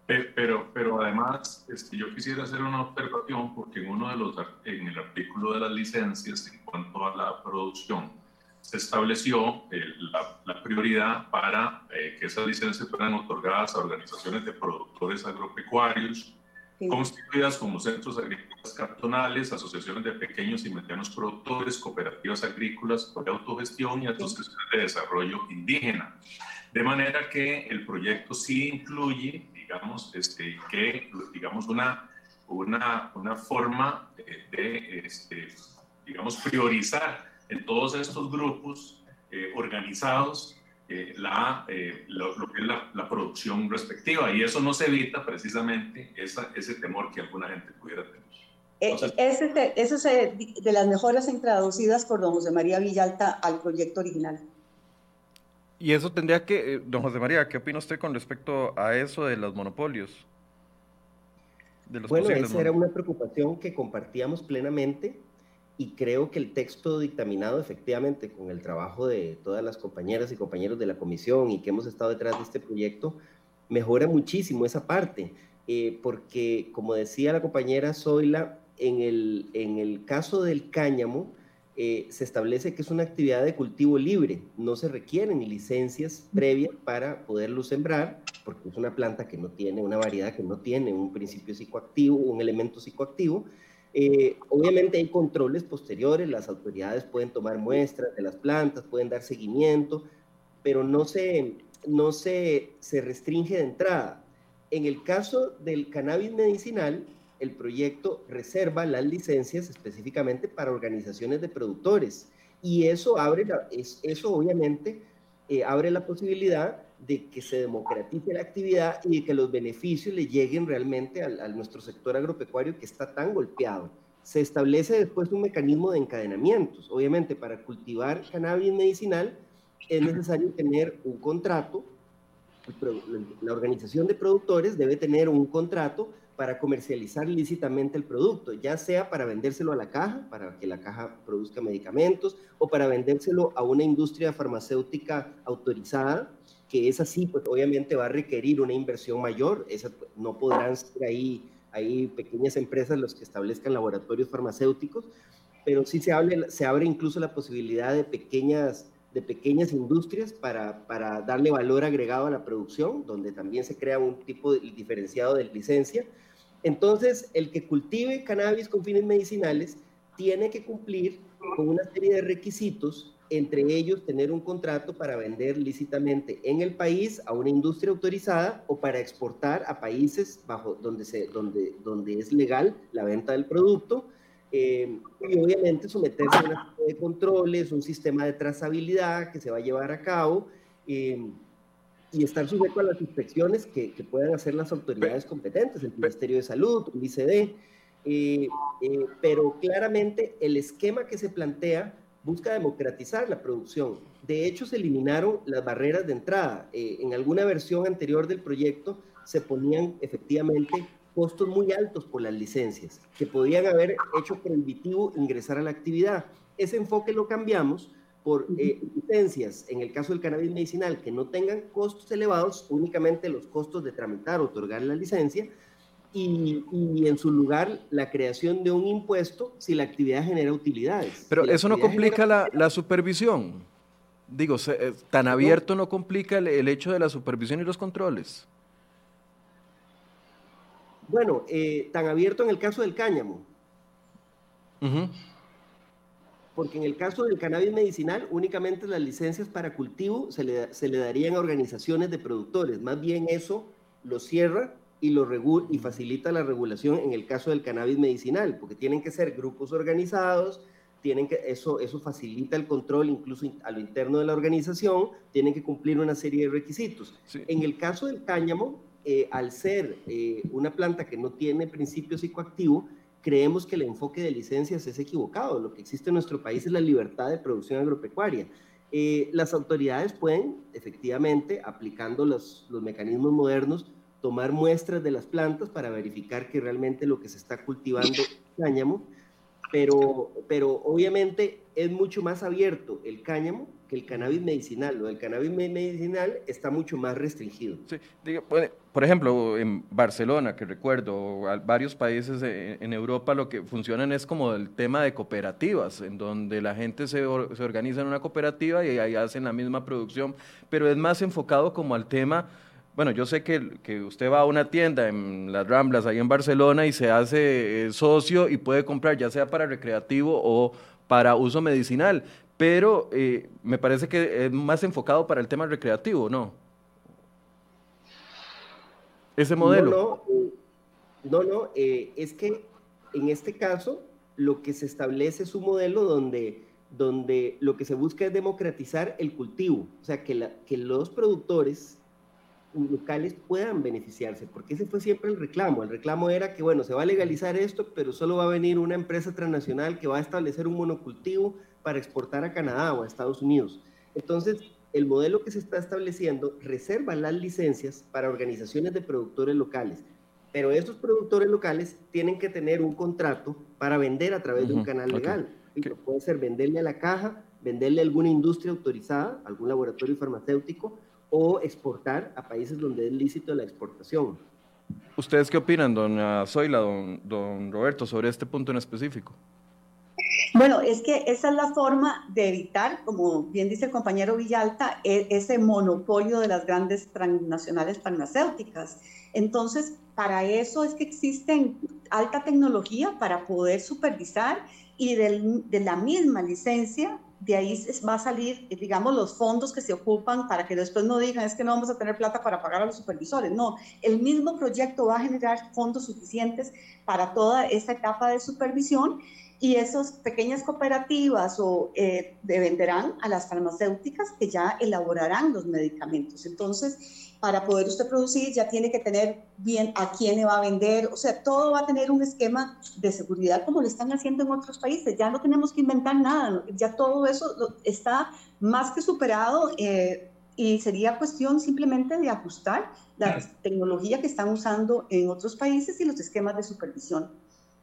Pero, pero además, este, yo quisiera hacer una observación porque en uno de los, en el artículo de las licencias, en cuanto a la producción, se estableció eh, la, prioridad para eh, que esas licencias fueran otorgadas a organizaciones de productores agropecuarios, constituidas como centros agrícolas cantonales, asociaciones de pequeños y medianos productores, cooperativas agrícolas de autogestión y asociaciones de desarrollo indígena. De manera que el proyecto sí incluye, digamos, este, que, digamos, una, una, una forma de, este, digamos, priorizar en todos estos grupos eh, organizados eh, la, eh, lo, que es la, producción respectiva y eso no se evita precisamente esa, ese temor que alguna gente pudiera tener. ese, ese es de las mejoras introducidas por don José María Villalta al proyecto original. Y eso tendría que, don José María, ¿qué opina usted con respecto a eso de los monopolios? bueno, esa era una preocupación que compartíamos plenamente y creo que el texto dictaminado efectivamente con el trabajo de todas las compañeras y compañeros de la comisión y que hemos estado detrás de este proyecto mejora muchísimo esa parte, eh, porque como decía la compañera Zoila, en el, en el caso del cáñamo eh, se establece que es una actividad de cultivo libre, no se requieren licencias previas para poderlo sembrar, porque es una planta que no tiene, una variedad que no tiene un principio psicoactivo, un elemento psicoactivo, eh, obviamente hay controles posteriores, las autoridades pueden tomar muestras de las plantas, pueden dar seguimiento, pero no se, no se, se restringe de entrada. En el caso del cannabis medicinal, el proyecto reserva las licencias específicamente para organizaciones de productores y eso abre, la, es, eso obviamente eh, abre la posibilidad de que se democratice la actividad y de que los beneficios le lleguen realmente a, nuestro sector agropecuario que está tan golpeado. Se establece después un mecanismo de encadenamientos. Obviamente, para cultivar cannabis medicinal es necesario tener un contrato. La organización de productores debe tener un contrato para comercializar lícitamente el producto, ya sea para vendérselo a la caja, para que la caja produzca medicamentos, o para vendérselo a una industria farmacéutica autorizada que es así, pues obviamente va a requerir una inversión mayor, esa, no podrán ser ahí, ahí pequeñas empresas los que establezcan laboratorios farmacéuticos, pero sí se, hable, se abre incluso la posibilidad de pequeñas, de pequeñas industrias para, para darle valor agregado a la producción, donde también se crea un tipo diferenciado de licencia. Entonces, el que cultive cannabis con fines medicinales tiene que cumplir con una serie de requisitos entre ellos tener un contrato para vender lícitamente en el país a una industria autorizada o para exportar a países bajo donde, se, donde, donde es legal la venta del producto. Eh, y obviamente someterse a una serie de controles, un sistema de trazabilidad que se va a llevar a cabo eh, y estar sujeto a las inspecciones que, que, puedan hacer las autoridades competentes, el Ministerio de Salud, el ICD. Eh, pero claramente el esquema que se plantea busca democratizar la producción. De hecho, se eliminaron las barreras de entrada. Eh, en alguna versión anterior del proyecto se ponían efectivamente costos muy altos por las licencias, que podían haber hecho prohibitivo ingresar a la actividad. Ese enfoque lo cambiamos por eh, licencias, en el caso del cannabis medicinal, que no tengan costos elevados, únicamente los costos de tramitar, otorgar la licencia, y, en su lugar la creación de un impuesto si la actividad genera utilidades. Pero eso no complica la, supervisión. Digo, eh, tan abierto no complica el, hecho de la supervisión y los controles. Bueno, eh, tan abierto en el caso del cáñamo. Porque en el caso del cannabis medicinal, únicamente las licencias para cultivo se le, se le darían a organizaciones de productores. Más bien eso lo cierra y, lo y facilita la regulación en el caso del cannabis medicinal, porque tienen que ser grupos organizados, tienen que, eso, eso facilita el control incluso a lo interno de la organización, tienen que cumplir una serie de requisitos. En el caso del cáñamo, eh, al ser eh, una planta que no tiene principio psicoactivo, creemos que el enfoque de licencias es equivocado. Lo que existe en nuestro país es la libertad de producción agropecuaria. Eh, las autoridades pueden, efectivamente, aplicando los, los mecanismos modernos, tomar muestras de las plantas para verificar que realmente lo que se está cultivando es cáñamo, pero, pero obviamente es mucho más abierto el cáñamo que el cannabis medicinal. Lo del cannabis medicinal está mucho más restringido. Sí, por ejemplo, en Barcelona, que recuerdo, varios países en Europa lo que funcionan es como el tema de cooperativas, en donde la gente se, se organiza en una cooperativa y ahí hacen la misma producción, pero es más enfocado como al tema bueno, yo sé que, que, usted va a una tienda en las Ramblas, ahí en Barcelona, y se hace eh, socio y puede comprar ya sea para recreativo o para uso medicinal, pero eh, me parece que es más enfocado para el tema recreativo, ¿no? Ese modelo. No, no, eh, es que en este caso lo que se establece es un modelo donde, donde lo que se busca es democratizar el cultivo, o sea, que, la, que los productores locales puedan beneficiarse, porque ese fue siempre el reclamo. El reclamo era que, bueno, se va a legalizar esto, pero solo va a venir una empresa transnacional que va a establecer un monocultivo para exportar a Canadá o a Estados Unidos. Entonces, el modelo que se está estableciendo reserva las licencias para organizaciones de productores locales. Pero esos productores locales tienen que tener un contrato para vender a través de un canal legal. Puede ser venderle a la caja, venderle a alguna industria autorizada, algún laboratorio farmacéutico, o exportar a países donde es lícito la exportación. ¿Ustedes qué opinan, doña Zoila, don, don Roberto, sobre este punto en específico? Bueno, es que esa es la forma de evitar, como bien dice el compañero Villalta, e, ese monopolio de las grandes transnacionales farmacéuticas. Entonces, para eso es que existen alta tecnología para poder supervisar y de la misma licencia, de ahí va a salir, digamos, los fondos que se ocupan para que después no digan es que no vamos a tener plata para pagar a los supervisores. No, el mismo proyecto va a generar fondos suficientes para toda esta etapa de supervisión y esas pequeñas cooperativas o eh, venderán a las farmacéuticas que ya elaborarán los medicamentos. Entonces, para poder usted producir ya tiene que tener bien a quién le va a vender, o sea, todo va a tener un esquema de seguridad como lo están haciendo en otros países, ya no tenemos que inventar nada, ya todo eso está más que superado eh, y sería cuestión simplemente de ajustar la tecnología que están usando en otros países y los esquemas de supervisión.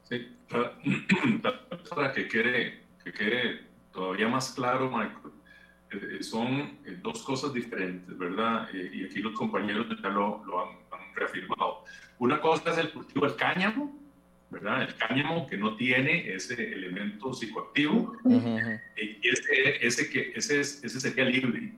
Sí, para, que, quede, que quede todavía más claro, Michael, eh, son eh, dos cosas diferentes, ¿verdad? Eh, y aquí los compañeros ya lo, lo han, reafirmado. Una cosa es el cultivo del cáñamo, ¿verdad? El cáñamo que no tiene ese elemento psicoactivo, y ese, ese, que, ese, ese sería libre.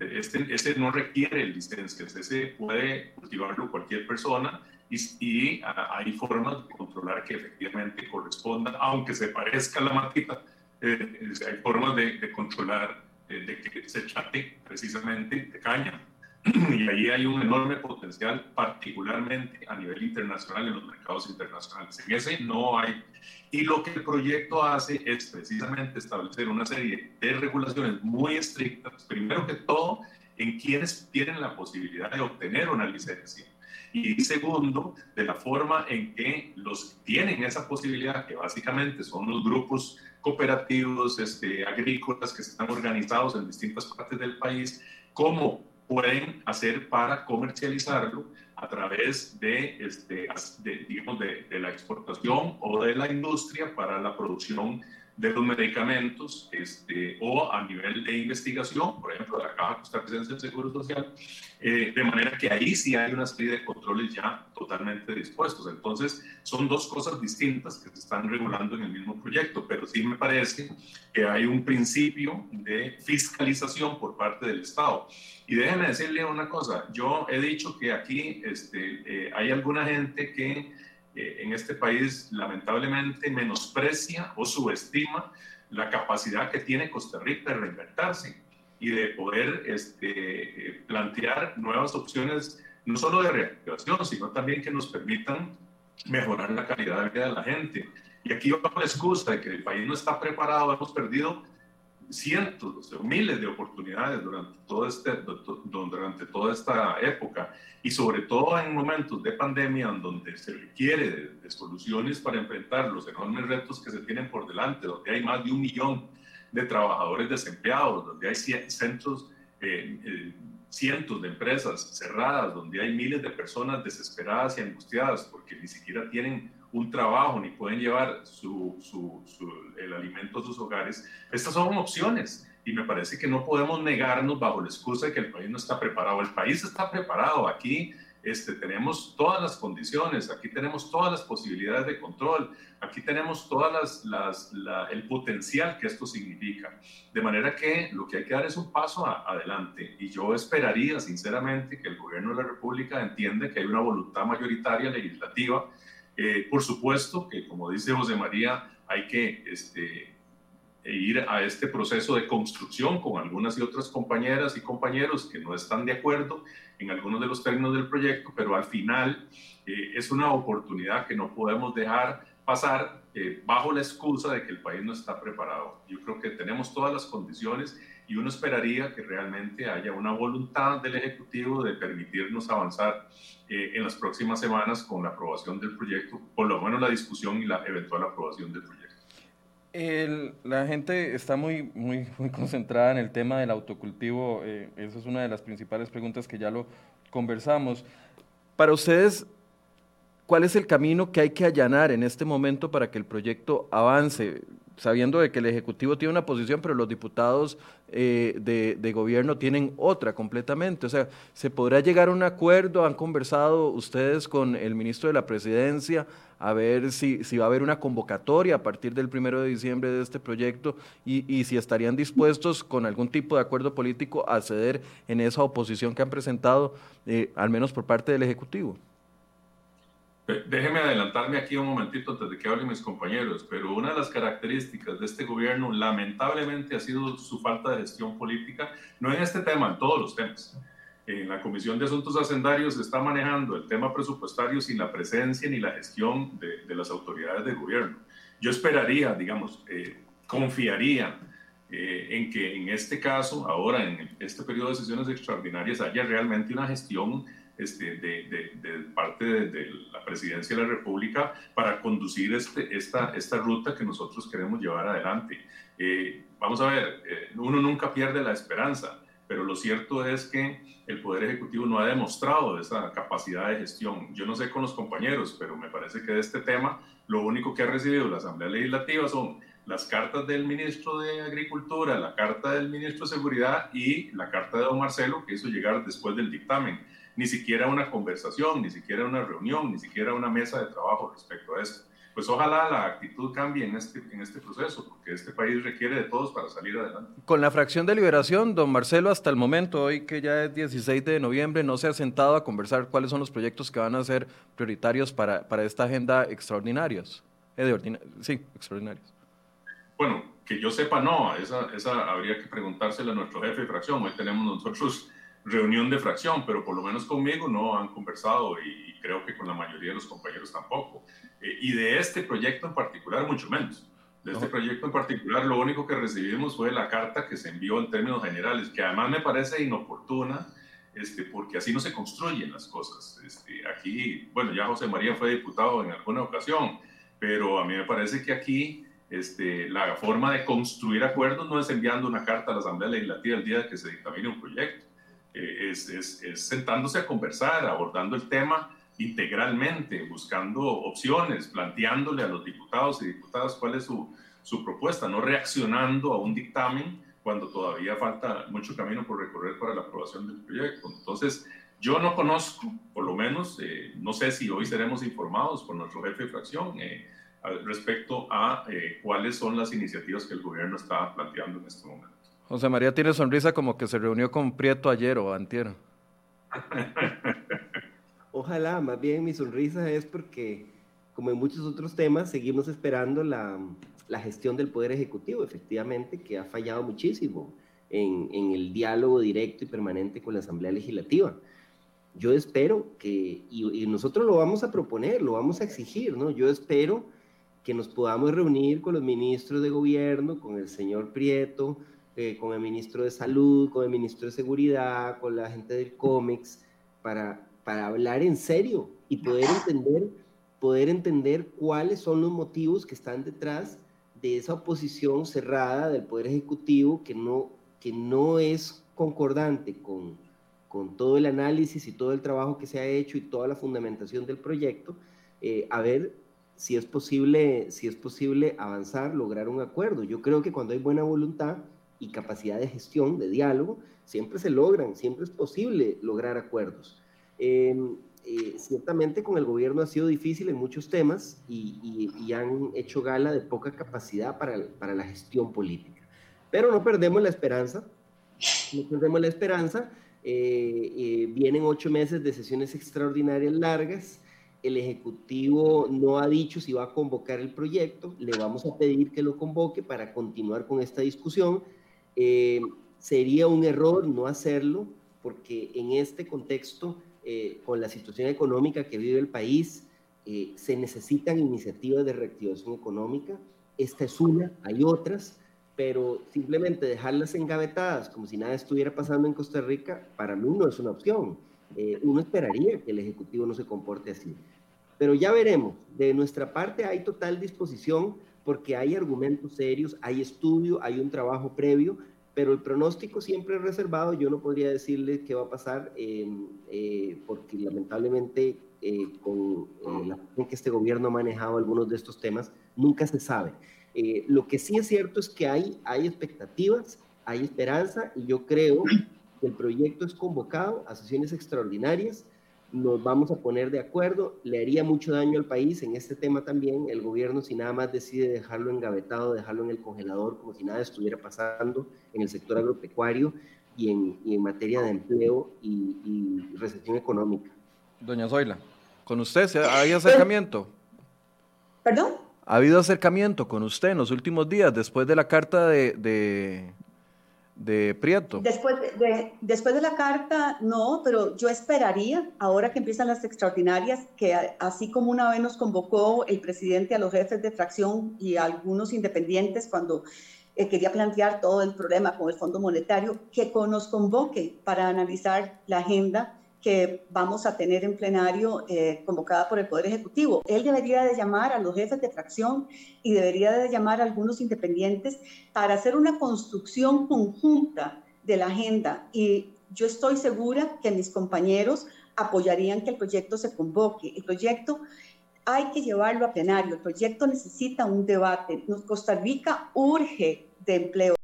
Este, este no requiere licencias, ese puede cultivarlo cualquier persona y, ah, hay formas de controlar que efectivamente correspondan, aunque se parezca a la matita, eh, hay formas de, de controlar eh, de que se chate precisamente de caña. Y ahí hay un enorme potencial, particularmente a nivel internacional, en los mercados internacionales. En ese no hay. Y lo que el proyecto hace es precisamente establecer una serie de regulaciones muy estrictas, primero que todo, en quienes tienen la posibilidad de obtener una licencia y segundo, de la forma en que los tienen esa posibilidad, que básicamente son los grupos cooperativos este, agrícolas que están organizados en distintas partes del país, cómo pueden hacer para comercializarlo a través de, este, digamos, de, de la exportación o de la industria para la producción de los medicamentos este, o a nivel de investigación, por ejemplo, la Caja Costarricense del Seguro Social, eh, de manera que ahí sí hay una serie de controles ya totalmente dispuestos. Entonces, son dos cosas distintas que se están regulando en el mismo proyecto, pero sí me parece que hay un principio de fiscalización por parte del Estado. Y déjenme decirle una cosa, yo he dicho que aquí este, eh, hay alguna gente que en este país lamentablemente menosprecia o subestima la capacidad que tiene Costa Rica de reinventarse y de poder este, plantear nuevas opciones, no solo de reactivación, sino también que nos permitan mejorar la calidad de vida de la gente. Y aquí va la excusa de que el país no está preparado, hemos perdido cientos o miles de oportunidades durante, todo este, durante toda esta época y sobre todo en momentos de pandemia en donde se requiere de, soluciones para enfrentar los enormes retos que se tienen por delante, donde hay más de un millón de trabajadores desempleados, donde hay centros, eh, eh, cientos de empresas cerradas, donde hay miles de personas desesperadas y angustiadas porque ni siquiera tienen un trabajo ni pueden llevar el alimento a sus hogares, estas son opciones y me parece que no podemos negarnos bajo la excusa de que el país no está preparado. El país está preparado. Aquí este, tenemos todas las condiciones, aquí tenemos todas las posibilidades de control, aquí tenemos todas las, el potencial que esto significa. De manera que lo que hay que dar es un paso adelante y yo esperaría sinceramente que el gobierno de la República entienda que hay una voluntad mayoritaria legislativa eh, por supuesto que, como dice José María, hay que este, ir a este proceso de construcción con algunas y otras compañeras y compañeros que no están de acuerdo en algunos de los términos del proyecto, pero al final eh, es una oportunidad que no podemos dejar pasar eh, bajo la excusa de que el país no está preparado. Yo creo que tenemos todas las condiciones y uno esperaría que realmente haya una voluntad del Ejecutivo de permitirnos avanzar eh, en las próximas semanas con la aprobación del proyecto, por lo menos la discusión y la eventual aprobación del proyecto. la gente está muy, muy, muy concentrada en el tema del autocultivo. Eh, esa es una de las principales preguntas que ya lo conversamos. Para ustedes, ¿cuál es el camino que hay que allanar en este momento para que el proyecto avance? Sabiendo de que el Ejecutivo tiene una posición, pero los diputados eh, de, gobierno tienen otra completamente. O sea, ¿se podrá llegar a un acuerdo? ¿Han conversado ustedes con el ministro de la Presidencia a ver si, si va a haber una convocatoria a partir del primero de diciembre de este proyecto y, si estarían dispuestos con algún tipo de acuerdo político a ceder en esa oposición que han presentado, eh, al menos por parte del Ejecutivo? Déjeme adelantarme aquí un momentito antes de que hablen mis compañeros, pero una de las características de este gobierno lamentablemente ha sido su falta de gestión política, no en este tema, en todos los temas. En la Comisión de Asuntos Hacendarios se está manejando el tema presupuestario sin la presencia ni la gestión de, las autoridades de gobierno. Yo esperaría, digamos, eh, confiaría eh, en que en este caso, ahora en este periodo de sesiones extraordinarias, haya realmente una gestión este, de, de, parte de, la presidencia de la República para conducir este, esta, esta ruta que nosotros queremos llevar adelante. Eh, vamos a ver, eh, uno nunca pierde la esperanza, pero lo cierto es que el Poder Ejecutivo no ha demostrado esa capacidad de gestión. Yo no sé con los compañeros, pero me parece que de este tema lo único que ha recibido la Asamblea Legislativa son las cartas del ministro de Agricultura, la carta del ministro de Seguridad y la carta de don Marcelo que hizo llegar después del dictamen ni siquiera una conversación, ni siquiera una reunión, ni siquiera una mesa de trabajo respecto a esto. Pues ojalá la actitud cambie en este, en este proceso, porque este país requiere de todos para salir adelante. Con la fracción de liberación, don Marcelo, hasta el momento, hoy que ya es 16 de noviembre, no se ha sentado a conversar cuáles son los proyectos que van a ser prioritarios para, para esta agenda extraordinarios. Eh, de sí, extraordinarios. Bueno, que yo sepa, no, esa, esa habría que preguntársela a nuestro jefe de fracción. Hoy tenemos nosotros reunión de fracción, pero por lo menos conmigo no han conversado y, creo que con la mayoría de los compañeros tampoco. Eh, y de este proyecto en particular, mucho menos. De este proyecto en particular, lo único que recibimos fue la carta que se envió en términos generales, que además me parece inoportuna, este, porque así no se construyen las cosas. Este, aquí, bueno, ya José María fue diputado en alguna ocasión, pero a mí me parece que aquí este, la forma de construir acuerdos no es enviando una carta a la Asamblea Legislativa el día que se dictamine un proyecto eh, es, sentándose a conversar, abordando el tema integralmente, buscando opciones, planteándole a los diputados y diputadas cuál es su, su propuesta, no reaccionando a un dictamen cuando todavía falta mucho camino por recorrer para la aprobación del proyecto. Entonces, yo no conozco, por lo menos, eh, no sé si hoy seremos informados por nuestro jefe de fracción eh, respecto a cuáles son las iniciativas que el gobierno está planteando en este momento. José María tiene sonrisa como que se reunió con Prieto ayer o antier. Ojalá, más bien mi sonrisa es porque, como en muchos otros temas, seguimos esperando la, gestión del Poder Ejecutivo, efectivamente, que ha fallado muchísimo en, el diálogo directo y permanente con la Asamblea Legislativa. Yo espero que, y, y nosotros lo vamos a proponer, lo vamos a exigir, ¿no? Yo espero que nos podamos reunir con los ministros de gobierno, con el señor Prieto, eh, con el ministro de Salud, con el ministro de Seguridad, con la gente del cómics, para, para hablar en serio y poder entender, poder entender cuáles son los motivos que están detrás de esa oposición cerrada del Poder Ejecutivo que no, que no es concordante con, con todo el análisis y todo el trabajo que se ha hecho y toda la fundamentación del proyecto, eh, a ver si es, posible, si es posible avanzar, lograr un acuerdo. Yo creo que cuando hay buena voluntad, y capacidad de gestión, de diálogo, siempre se logran, siempre es posible lograr acuerdos. Em, eh, ciertamente con el gobierno ha sido difícil en muchos temas y, han hecho gala de poca capacidad para, para, la gestión política. Pero no perdemos la esperanza, no perdemos la esperanza. Eh, eh, vienen ocho meses de sesiones extraordinarias largas. El Ejecutivo no ha dicho si va a convocar el proyecto. Le vamos a pedir que lo convoque para continuar con esta discusión eh, sería un error no hacerlo porque en este contexto, eh, con la situación económica que vive el país, eh, se necesitan iniciativas de reactivación económica. Esta es una, hay otras, pero simplemente dejarlas engavetadas como si nada estuviera pasando en Costa Rica, para mí no es una opción. uno esperaría que el Ejecutivo no se comporte así. Pero ya veremos. De nuestra parte hay total disposición porque hay argumentos serios, hay estudio, hay un trabajo previo pero el pronóstico siempre es reservado. Yo no podría decirle qué va a pasar, eh, porque lamentablemente eh, con eh, la forma en que este gobierno ha manejado algunos de estos temas, nunca se sabe. lo que sí es cierto es que hay, hay expectativas, hay esperanza, y yo creo que el proyecto es convocado a sesiones extraordinarias nos vamos a poner de acuerdo. Le haría mucho daño al país en este tema también. El gobierno, si nada más decide dejarlo engavetado, dejarlo en el congelador, como si nada estuviera pasando en el sector agropecuario y en, y en materia de empleo y, y, recesión económica. Doña Zoila, ¿con usted ¿ha habido acercamiento? ¿Perdón? ¿Ha habido acercamiento con usted en los últimos días después de la carta de, de de Prieto. Después de, después de la carta, no, pero yo esperaría, ahora que empiezan las extraordinarias, que así como una vez nos convocó el presidente a los jefes de fracción y a algunos independientes cuando eh, quería plantear todo el problema con el Fondo Monetario, que nos convoque para analizar la agenda que vamos a tener en plenario eh, convocada por el Poder Ejecutivo. Él debería de llamar a los jefes de fracción y debería de llamar a algunos independientes para hacer una construcción conjunta de la agenda. Y yo estoy segura que mis compañeros apoyarían que el proyecto se convoque. El proyecto hay que llevarlo a plenario. El proyecto necesita un debate. Costa Rica urge de empleo,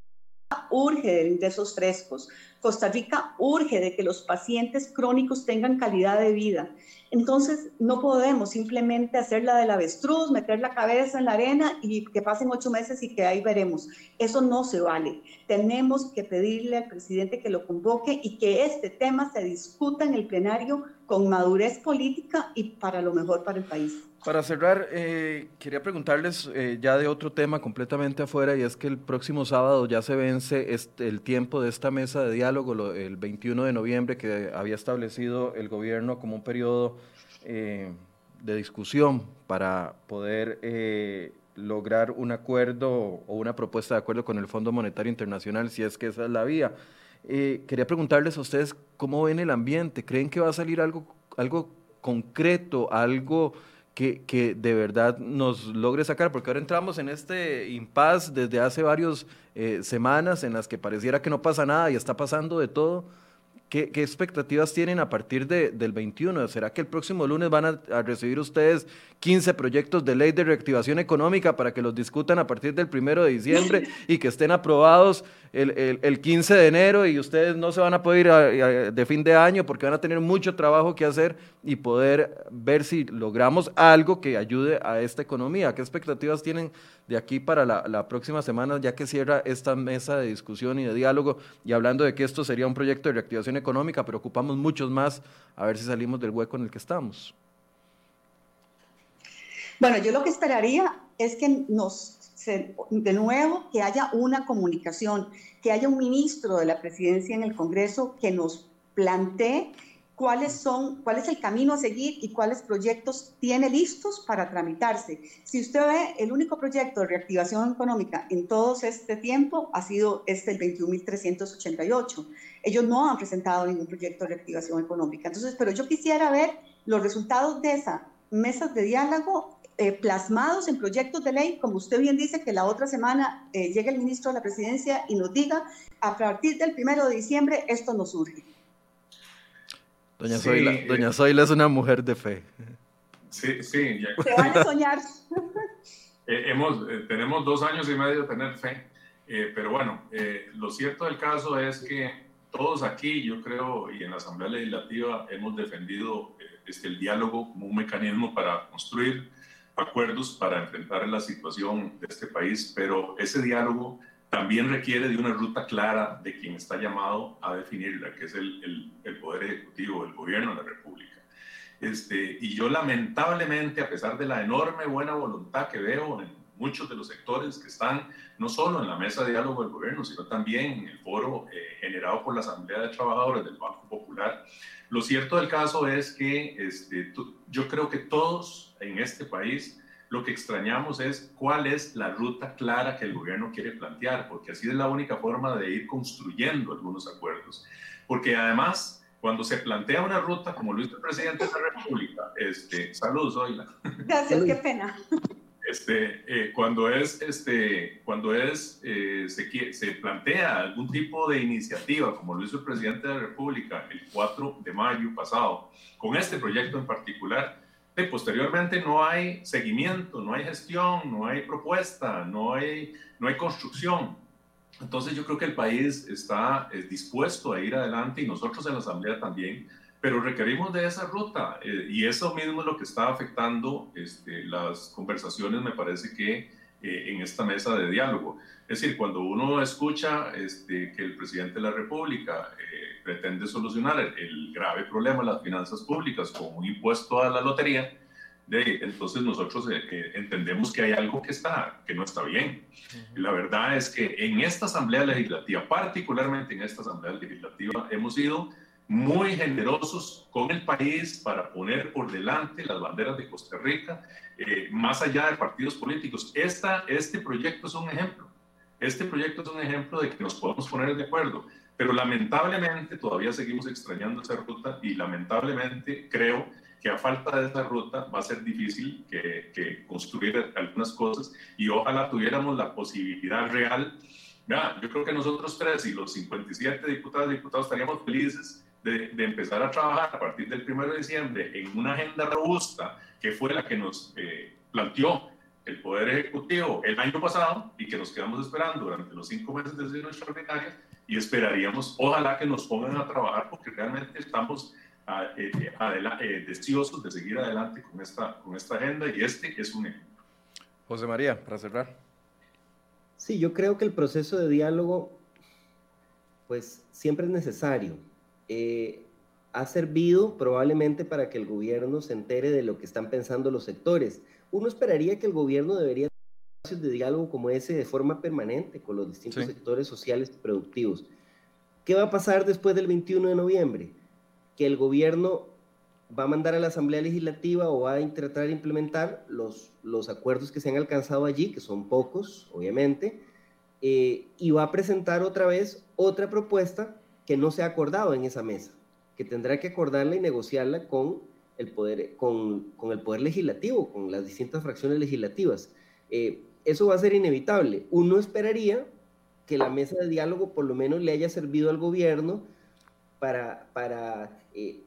urge de ingresos frescos. Costa Rica urge de que los pacientes crónicos tengan calidad de vida. Entonces, no podemos simplemente hacer la del avestruz, meter la cabeza en la arena y que pasen ocho meses y que ahí veremos. Eso no se vale. Tenemos que pedirle al presidente que lo convoque y que este tema se discuta en el plenario con madurez política y para lo mejor para el país. Para cerrar, eh, quería preguntarles eh, ya de otro tema completamente afuera y es que el próximo sábado ya se vence este, el tiempo de esta mesa de diálogo, el 21 de noviembre que había establecido el gobierno como un periodo eh, de discusión para poder lograr un acuerdo o una propuesta de acuerdo con el Fondo Monetario Internacional, si es que esa es la vía. quería preguntarles a ustedes cómo ven el ambiente, ¿creen que va a salir algo, algo concreto, algo que, de verdad nos logre sacar, porque ahora entramos en este impasse desde hace varias eh, semanas en las que pareciera que no pasa nada y está pasando de todo. ¿Qué, expectativas tienen a partir de, del 21? ¿Será que el próximo lunes van a, recibir ustedes 15 proyectos de ley de reactivación económica para que los discutan a partir del 1 de diciembre y que estén aprobados el, el, 15 de enero y ustedes no se van a poder ir de fin de año porque van a tener mucho trabajo que hacer y poder ver si logramos algo que ayude a esta economía? ¿Qué expectativas tienen de aquí para la, próxima semana ya que cierra esta mesa de discusión y de diálogo y hablando de que esto sería un proyecto de reactivación económica? económica, pero ocupamos muchos más a ver si salimos del hueco en el que estamos. Bueno, yo lo que esperaría es que nos, de nuevo, que haya una comunicación, que haya un ministro de la presidencia en el Congreso que nos plantee cuáles son, cuál es el camino a seguir y cuáles proyectos tiene listos para tramitarse. Si usted ve, el único proyecto de reactivación económica en todo este tiempo ha sido este, el 21.388. Ellos no han presentado ningún proyecto de reactivación económica. Entonces, pero yo quisiera ver los resultados de esas mesas de diálogo eh, plasmados en proyectos de ley, como usted bien dice, que la otra semana eh, llegue el ministro de la presidencia y nos diga, a partir del primero de diciembre esto nos surge. Doña, Zoila, Doña Zoila es una mujer de fe. Sí, sí. Ya. Se van a soñar. Eh, hemos, eh, tenemos dos años y medio de tener fe, eh, pero bueno, lo cierto del caso es que todos aquí, yo creo, y en la Asamblea Legislativa hemos defendido este, el diálogo como un mecanismo para construir acuerdos para enfrentar la situación de este país, pero ese diálogo también requiere de una ruta clara de quien está llamado a definirla, que es el, el, Poder Ejecutivo, el Gobierno de la República. Este, y yo lamentablemente, a pesar de la enorme buena voluntad que veo en muchos de los sectores que están no solo en la mesa de diálogo del gobierno, sino también en el foro eh, generado por la Asamblea de Trabajadores del Banco Popular, lo cierto del caso es que este, yo creo que todos en este país lo que extrañamos es cuál es la ruta clara que el gobierno quiere plantear, porque así es la única forma de ir construyendo algunos acuerdos. Porque además, cuando se plantea una ruta, como lo hizo el presidente de la República, este, saludos, Oila. Gracias, qué pena. este, eh, cuando es, este, cuando es, eh, se, se, plantea algún tipo de iniciativa, como lo hizo el presidente de la República el 4 de mayo pasado, con este proyecto en particular, posteriormente no hay seguimiento, no hay gestión, no hay propuesta, no hay, no hay construcción. Entonces yo creo que el país está dispuesto a ir adelante y nosotros en la Asamblea también, pero requerimos de esa ruta eh, y eso mismo es lo que está afectando este, las conversaciones, me parece que eh, en esta mesa de diálogo. Es decir, cuando uno escucha este, que el presidente de la República pretende solucionar el, grave problema de las finanzas públicas con un impuesto a la lotería, de, entonces nosotros eh, entendemos que hay algo que, está, que no está bien. La verdad es que en esta Asamblea Legislativa, particularmente en esta Asamblea Legislativa, hemos sido muy generosos con el país para poner por delante las banderas de Costa Rica, eh, más allá de partidos políticos. Esta, este proyecto es un ejemplo. Este proyecto es un ejemplo de que nos podemos poner de acuerdo. Pero lamentablemente todavía seguimos extrañando esa ruta y lamentablemente creo que a falta de esa ruta va a ser difícil que, construir algunas cosas y ojalá tuviéramos la posibilidad real. Yo creo que nosotros tres y los 57 diputados y diputados estaríamos felices de, empezar a trabajar a partir del 1 de diciembre en una agenda robusta que fue la que nos eh, planteó el Poder Ejecutivo el año pasado y que nos quedamos esperando durante los cinco meses de sesión extraordinaria y esperaríamos, ojalá que nos pongan a trabajar porque realmente estamos ah, eh, eh, deseosos de seguir adelante con esta, con esta agenda y este es un ejemplo. José María, para cerrar. Sí, yo creo que el proceso de diálogo, pues siempre es necesario. Eh, ha servido probablemente para que el gobierno se entere de lo que están pensando los sectores. Uno esperaría que el gobierno debería de diálogo como ese de forma permanente con los distintos sectores sociales y productivos. ¿Qué va a pasar después del 21 de noviembre? Que el gobierno va a mandar a la Asamblea Legislativa o va a tratar de implementar los, los acuerdos que se han alcanzado allí, que son pocos, obviamente, eh, y va a presentar otra vez otra propuesta que no se ha acordado en esa mesa, que tendrá que acordarla y negociarla con el poder, con, con el poder legislativo, con las distintas fracciones legislativas. Eh, eso va a ser inevitable. Uno esperaría que la mesa de diálogo por lo menos le haya servido al gobierno para, para, eh,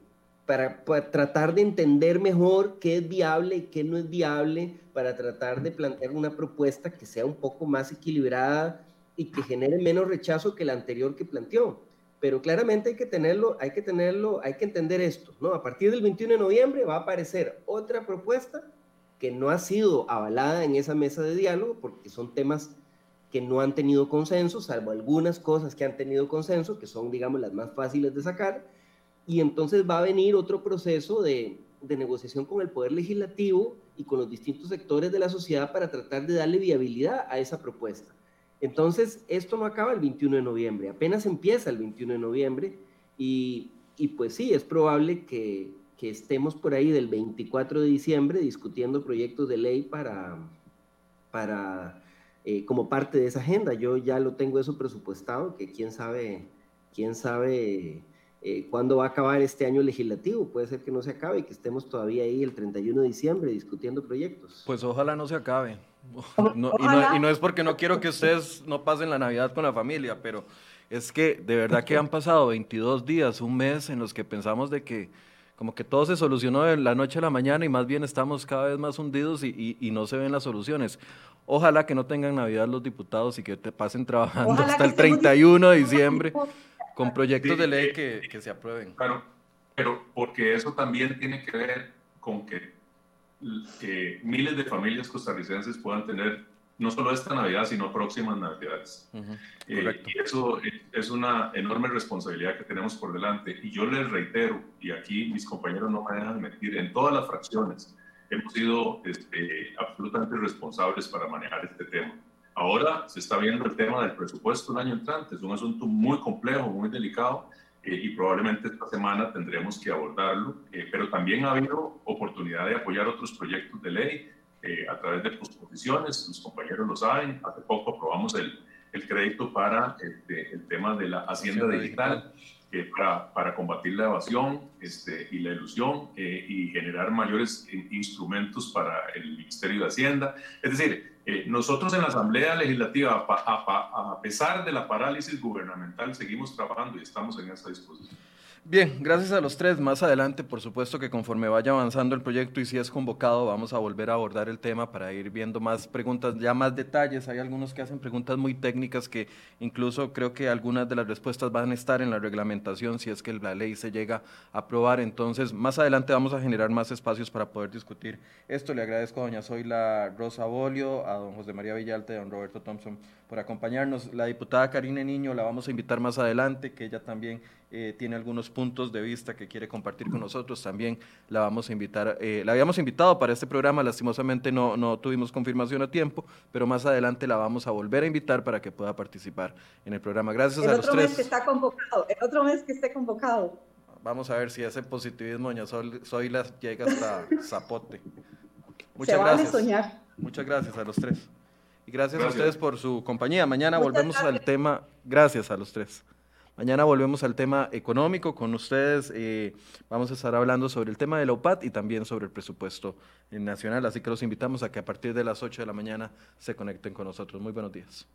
para, tratar de entender mejor qué es viable y qué no es viable, para tratar de plantear una propuesta que sea un poco más equilibrada y que genere menos rechazo que la anterior que planteó. Pero claramente hay que tenerlo, hay que tenerlo, hay que entender esto, ¿no? A partir del 21 de noviembre va a aparecer otra propuesta que no ha sido avalada en esa mesa de diálogo porque son temas que no han tenido consenso, salvo algunas cosas que han tenido consenso, que son, digamos, las más fáciles de sacar, y entonces va a venir otro proceso de, de negociación con el Poder Legislativo y con los distintos sectores de la sociedad para tratar de darle viabilidad a esa propuesta. Entonces, esto no acaba el 21 de noviembre, apenas empieza el 21 de noviembre y, y pues sí, es probable que, que estemos por ahí del 24 de diciembre discutiendo proyectos de ley para, para eh, como parte de esa agenda. Yo ya lo tengo eso presupuestado, que quién sabe, quién sabe eh, cuándo va a acabar este año legislativo. Puede ser que no se acabe y que estemos todavía ahí el 31 de diciembre discutiendo proyectos. Pues ojalá no se acabe. y, no, y no es porque no quiero que ustedes no pasen la Navidad con la familia, pero es que de verdad que han pasado 22 días, un mes en los que pensamos de que como que todo se solucionó de la noche a la mañana y más bien estamos cada vez más hundidos y, y, no se ven las soluciones. Ojalá que no tengan Navidad los diputados y que te pasen trabajando hasta el 31 de diciembre con proyectos de ley que, que, se aprueben. Claro, pero porque eso también tiene que ver con que, que miles de familias costarricenses puedan tener no solo esta Navidad, sino próximas Navidades. Eh, y eso es una enorme responsabilidad que tenemos por delante. Y yo les reitero, y aquí mis compañeros no me dejan mentir, en todas las fracciones hemos sido este, absolutamente responsables para manejar este tema. Ahora se está viendo el tema del presupuesto el año entrante. Es un asunto muy complejo, muy delicado, eh, y probablemente esta semana tendremos que abordarlo. Eh, pero también ha habido oportunidad de apoyar otros proyectos de ley eh, a través de posposiciones, los compañeros lo saben, hace poco aprobamos el, el crédito para este, el tema de la hacienda digital. para, para, combatir la evasión este, y la ilusión y generar mayores instrumentos para el Ministerio de Hacienda. Es decir, nosotros en la Asamblea Legislativa, a, a pesar de la parálisis gubernamental, seguimos trabajando y estamos en esa disposición. Bien, gracias a los tres. Más adelante, por supuesto que conforme vaya avanzando el proyecto y si es convocado, vamos a volver a abordar el tema para ir viendo más preguntas, ya más detalles. Hay algunos que hacen preguntas muy técnicas que incluso creo que algunas de las respuestas van a estar en la reglamentación si es que la ley se llega a aprobar. Entonces, más adelante vamos a generar más espacios para poder discutir esto. Le agradezco a doña Zoila Rosa Bolio, a don José María Villalte, a don Roberto Thompson por acompañarnos. La diputada Karine Niño la vamos a invitar más adelante, que ella también eh, tiene algunos puntos de vista que quiere compartir con nosotros. También la vamos a invitar, eh, la habíamos invitado para este programa, lastimosamente no, no tuvimos confirmación a tiempo, pero más adelante la vamos a volver a invitar para que pueda participar en el programa. Gracias a los tres. El otro mes que está convocado, el otro mes que esté convocado. Vamos a ver si ese positivismo, doña Zoila, llega hasta Zapote. Muchas gracias. soñar. Muchas gracias a los tres. Y gracias, a ustedes por su compañía. Mañana volvemos al tema, gracias a los tres. Mañana volvemos al tema económico con ustedes. Eh, vamos a estar hablando sobre el tema de la UPAT y también sobre el presupuesto nacional. Así que los invitamos a que a partir de las 8 de la mañana se conecten con nosotros. Muy buenos días.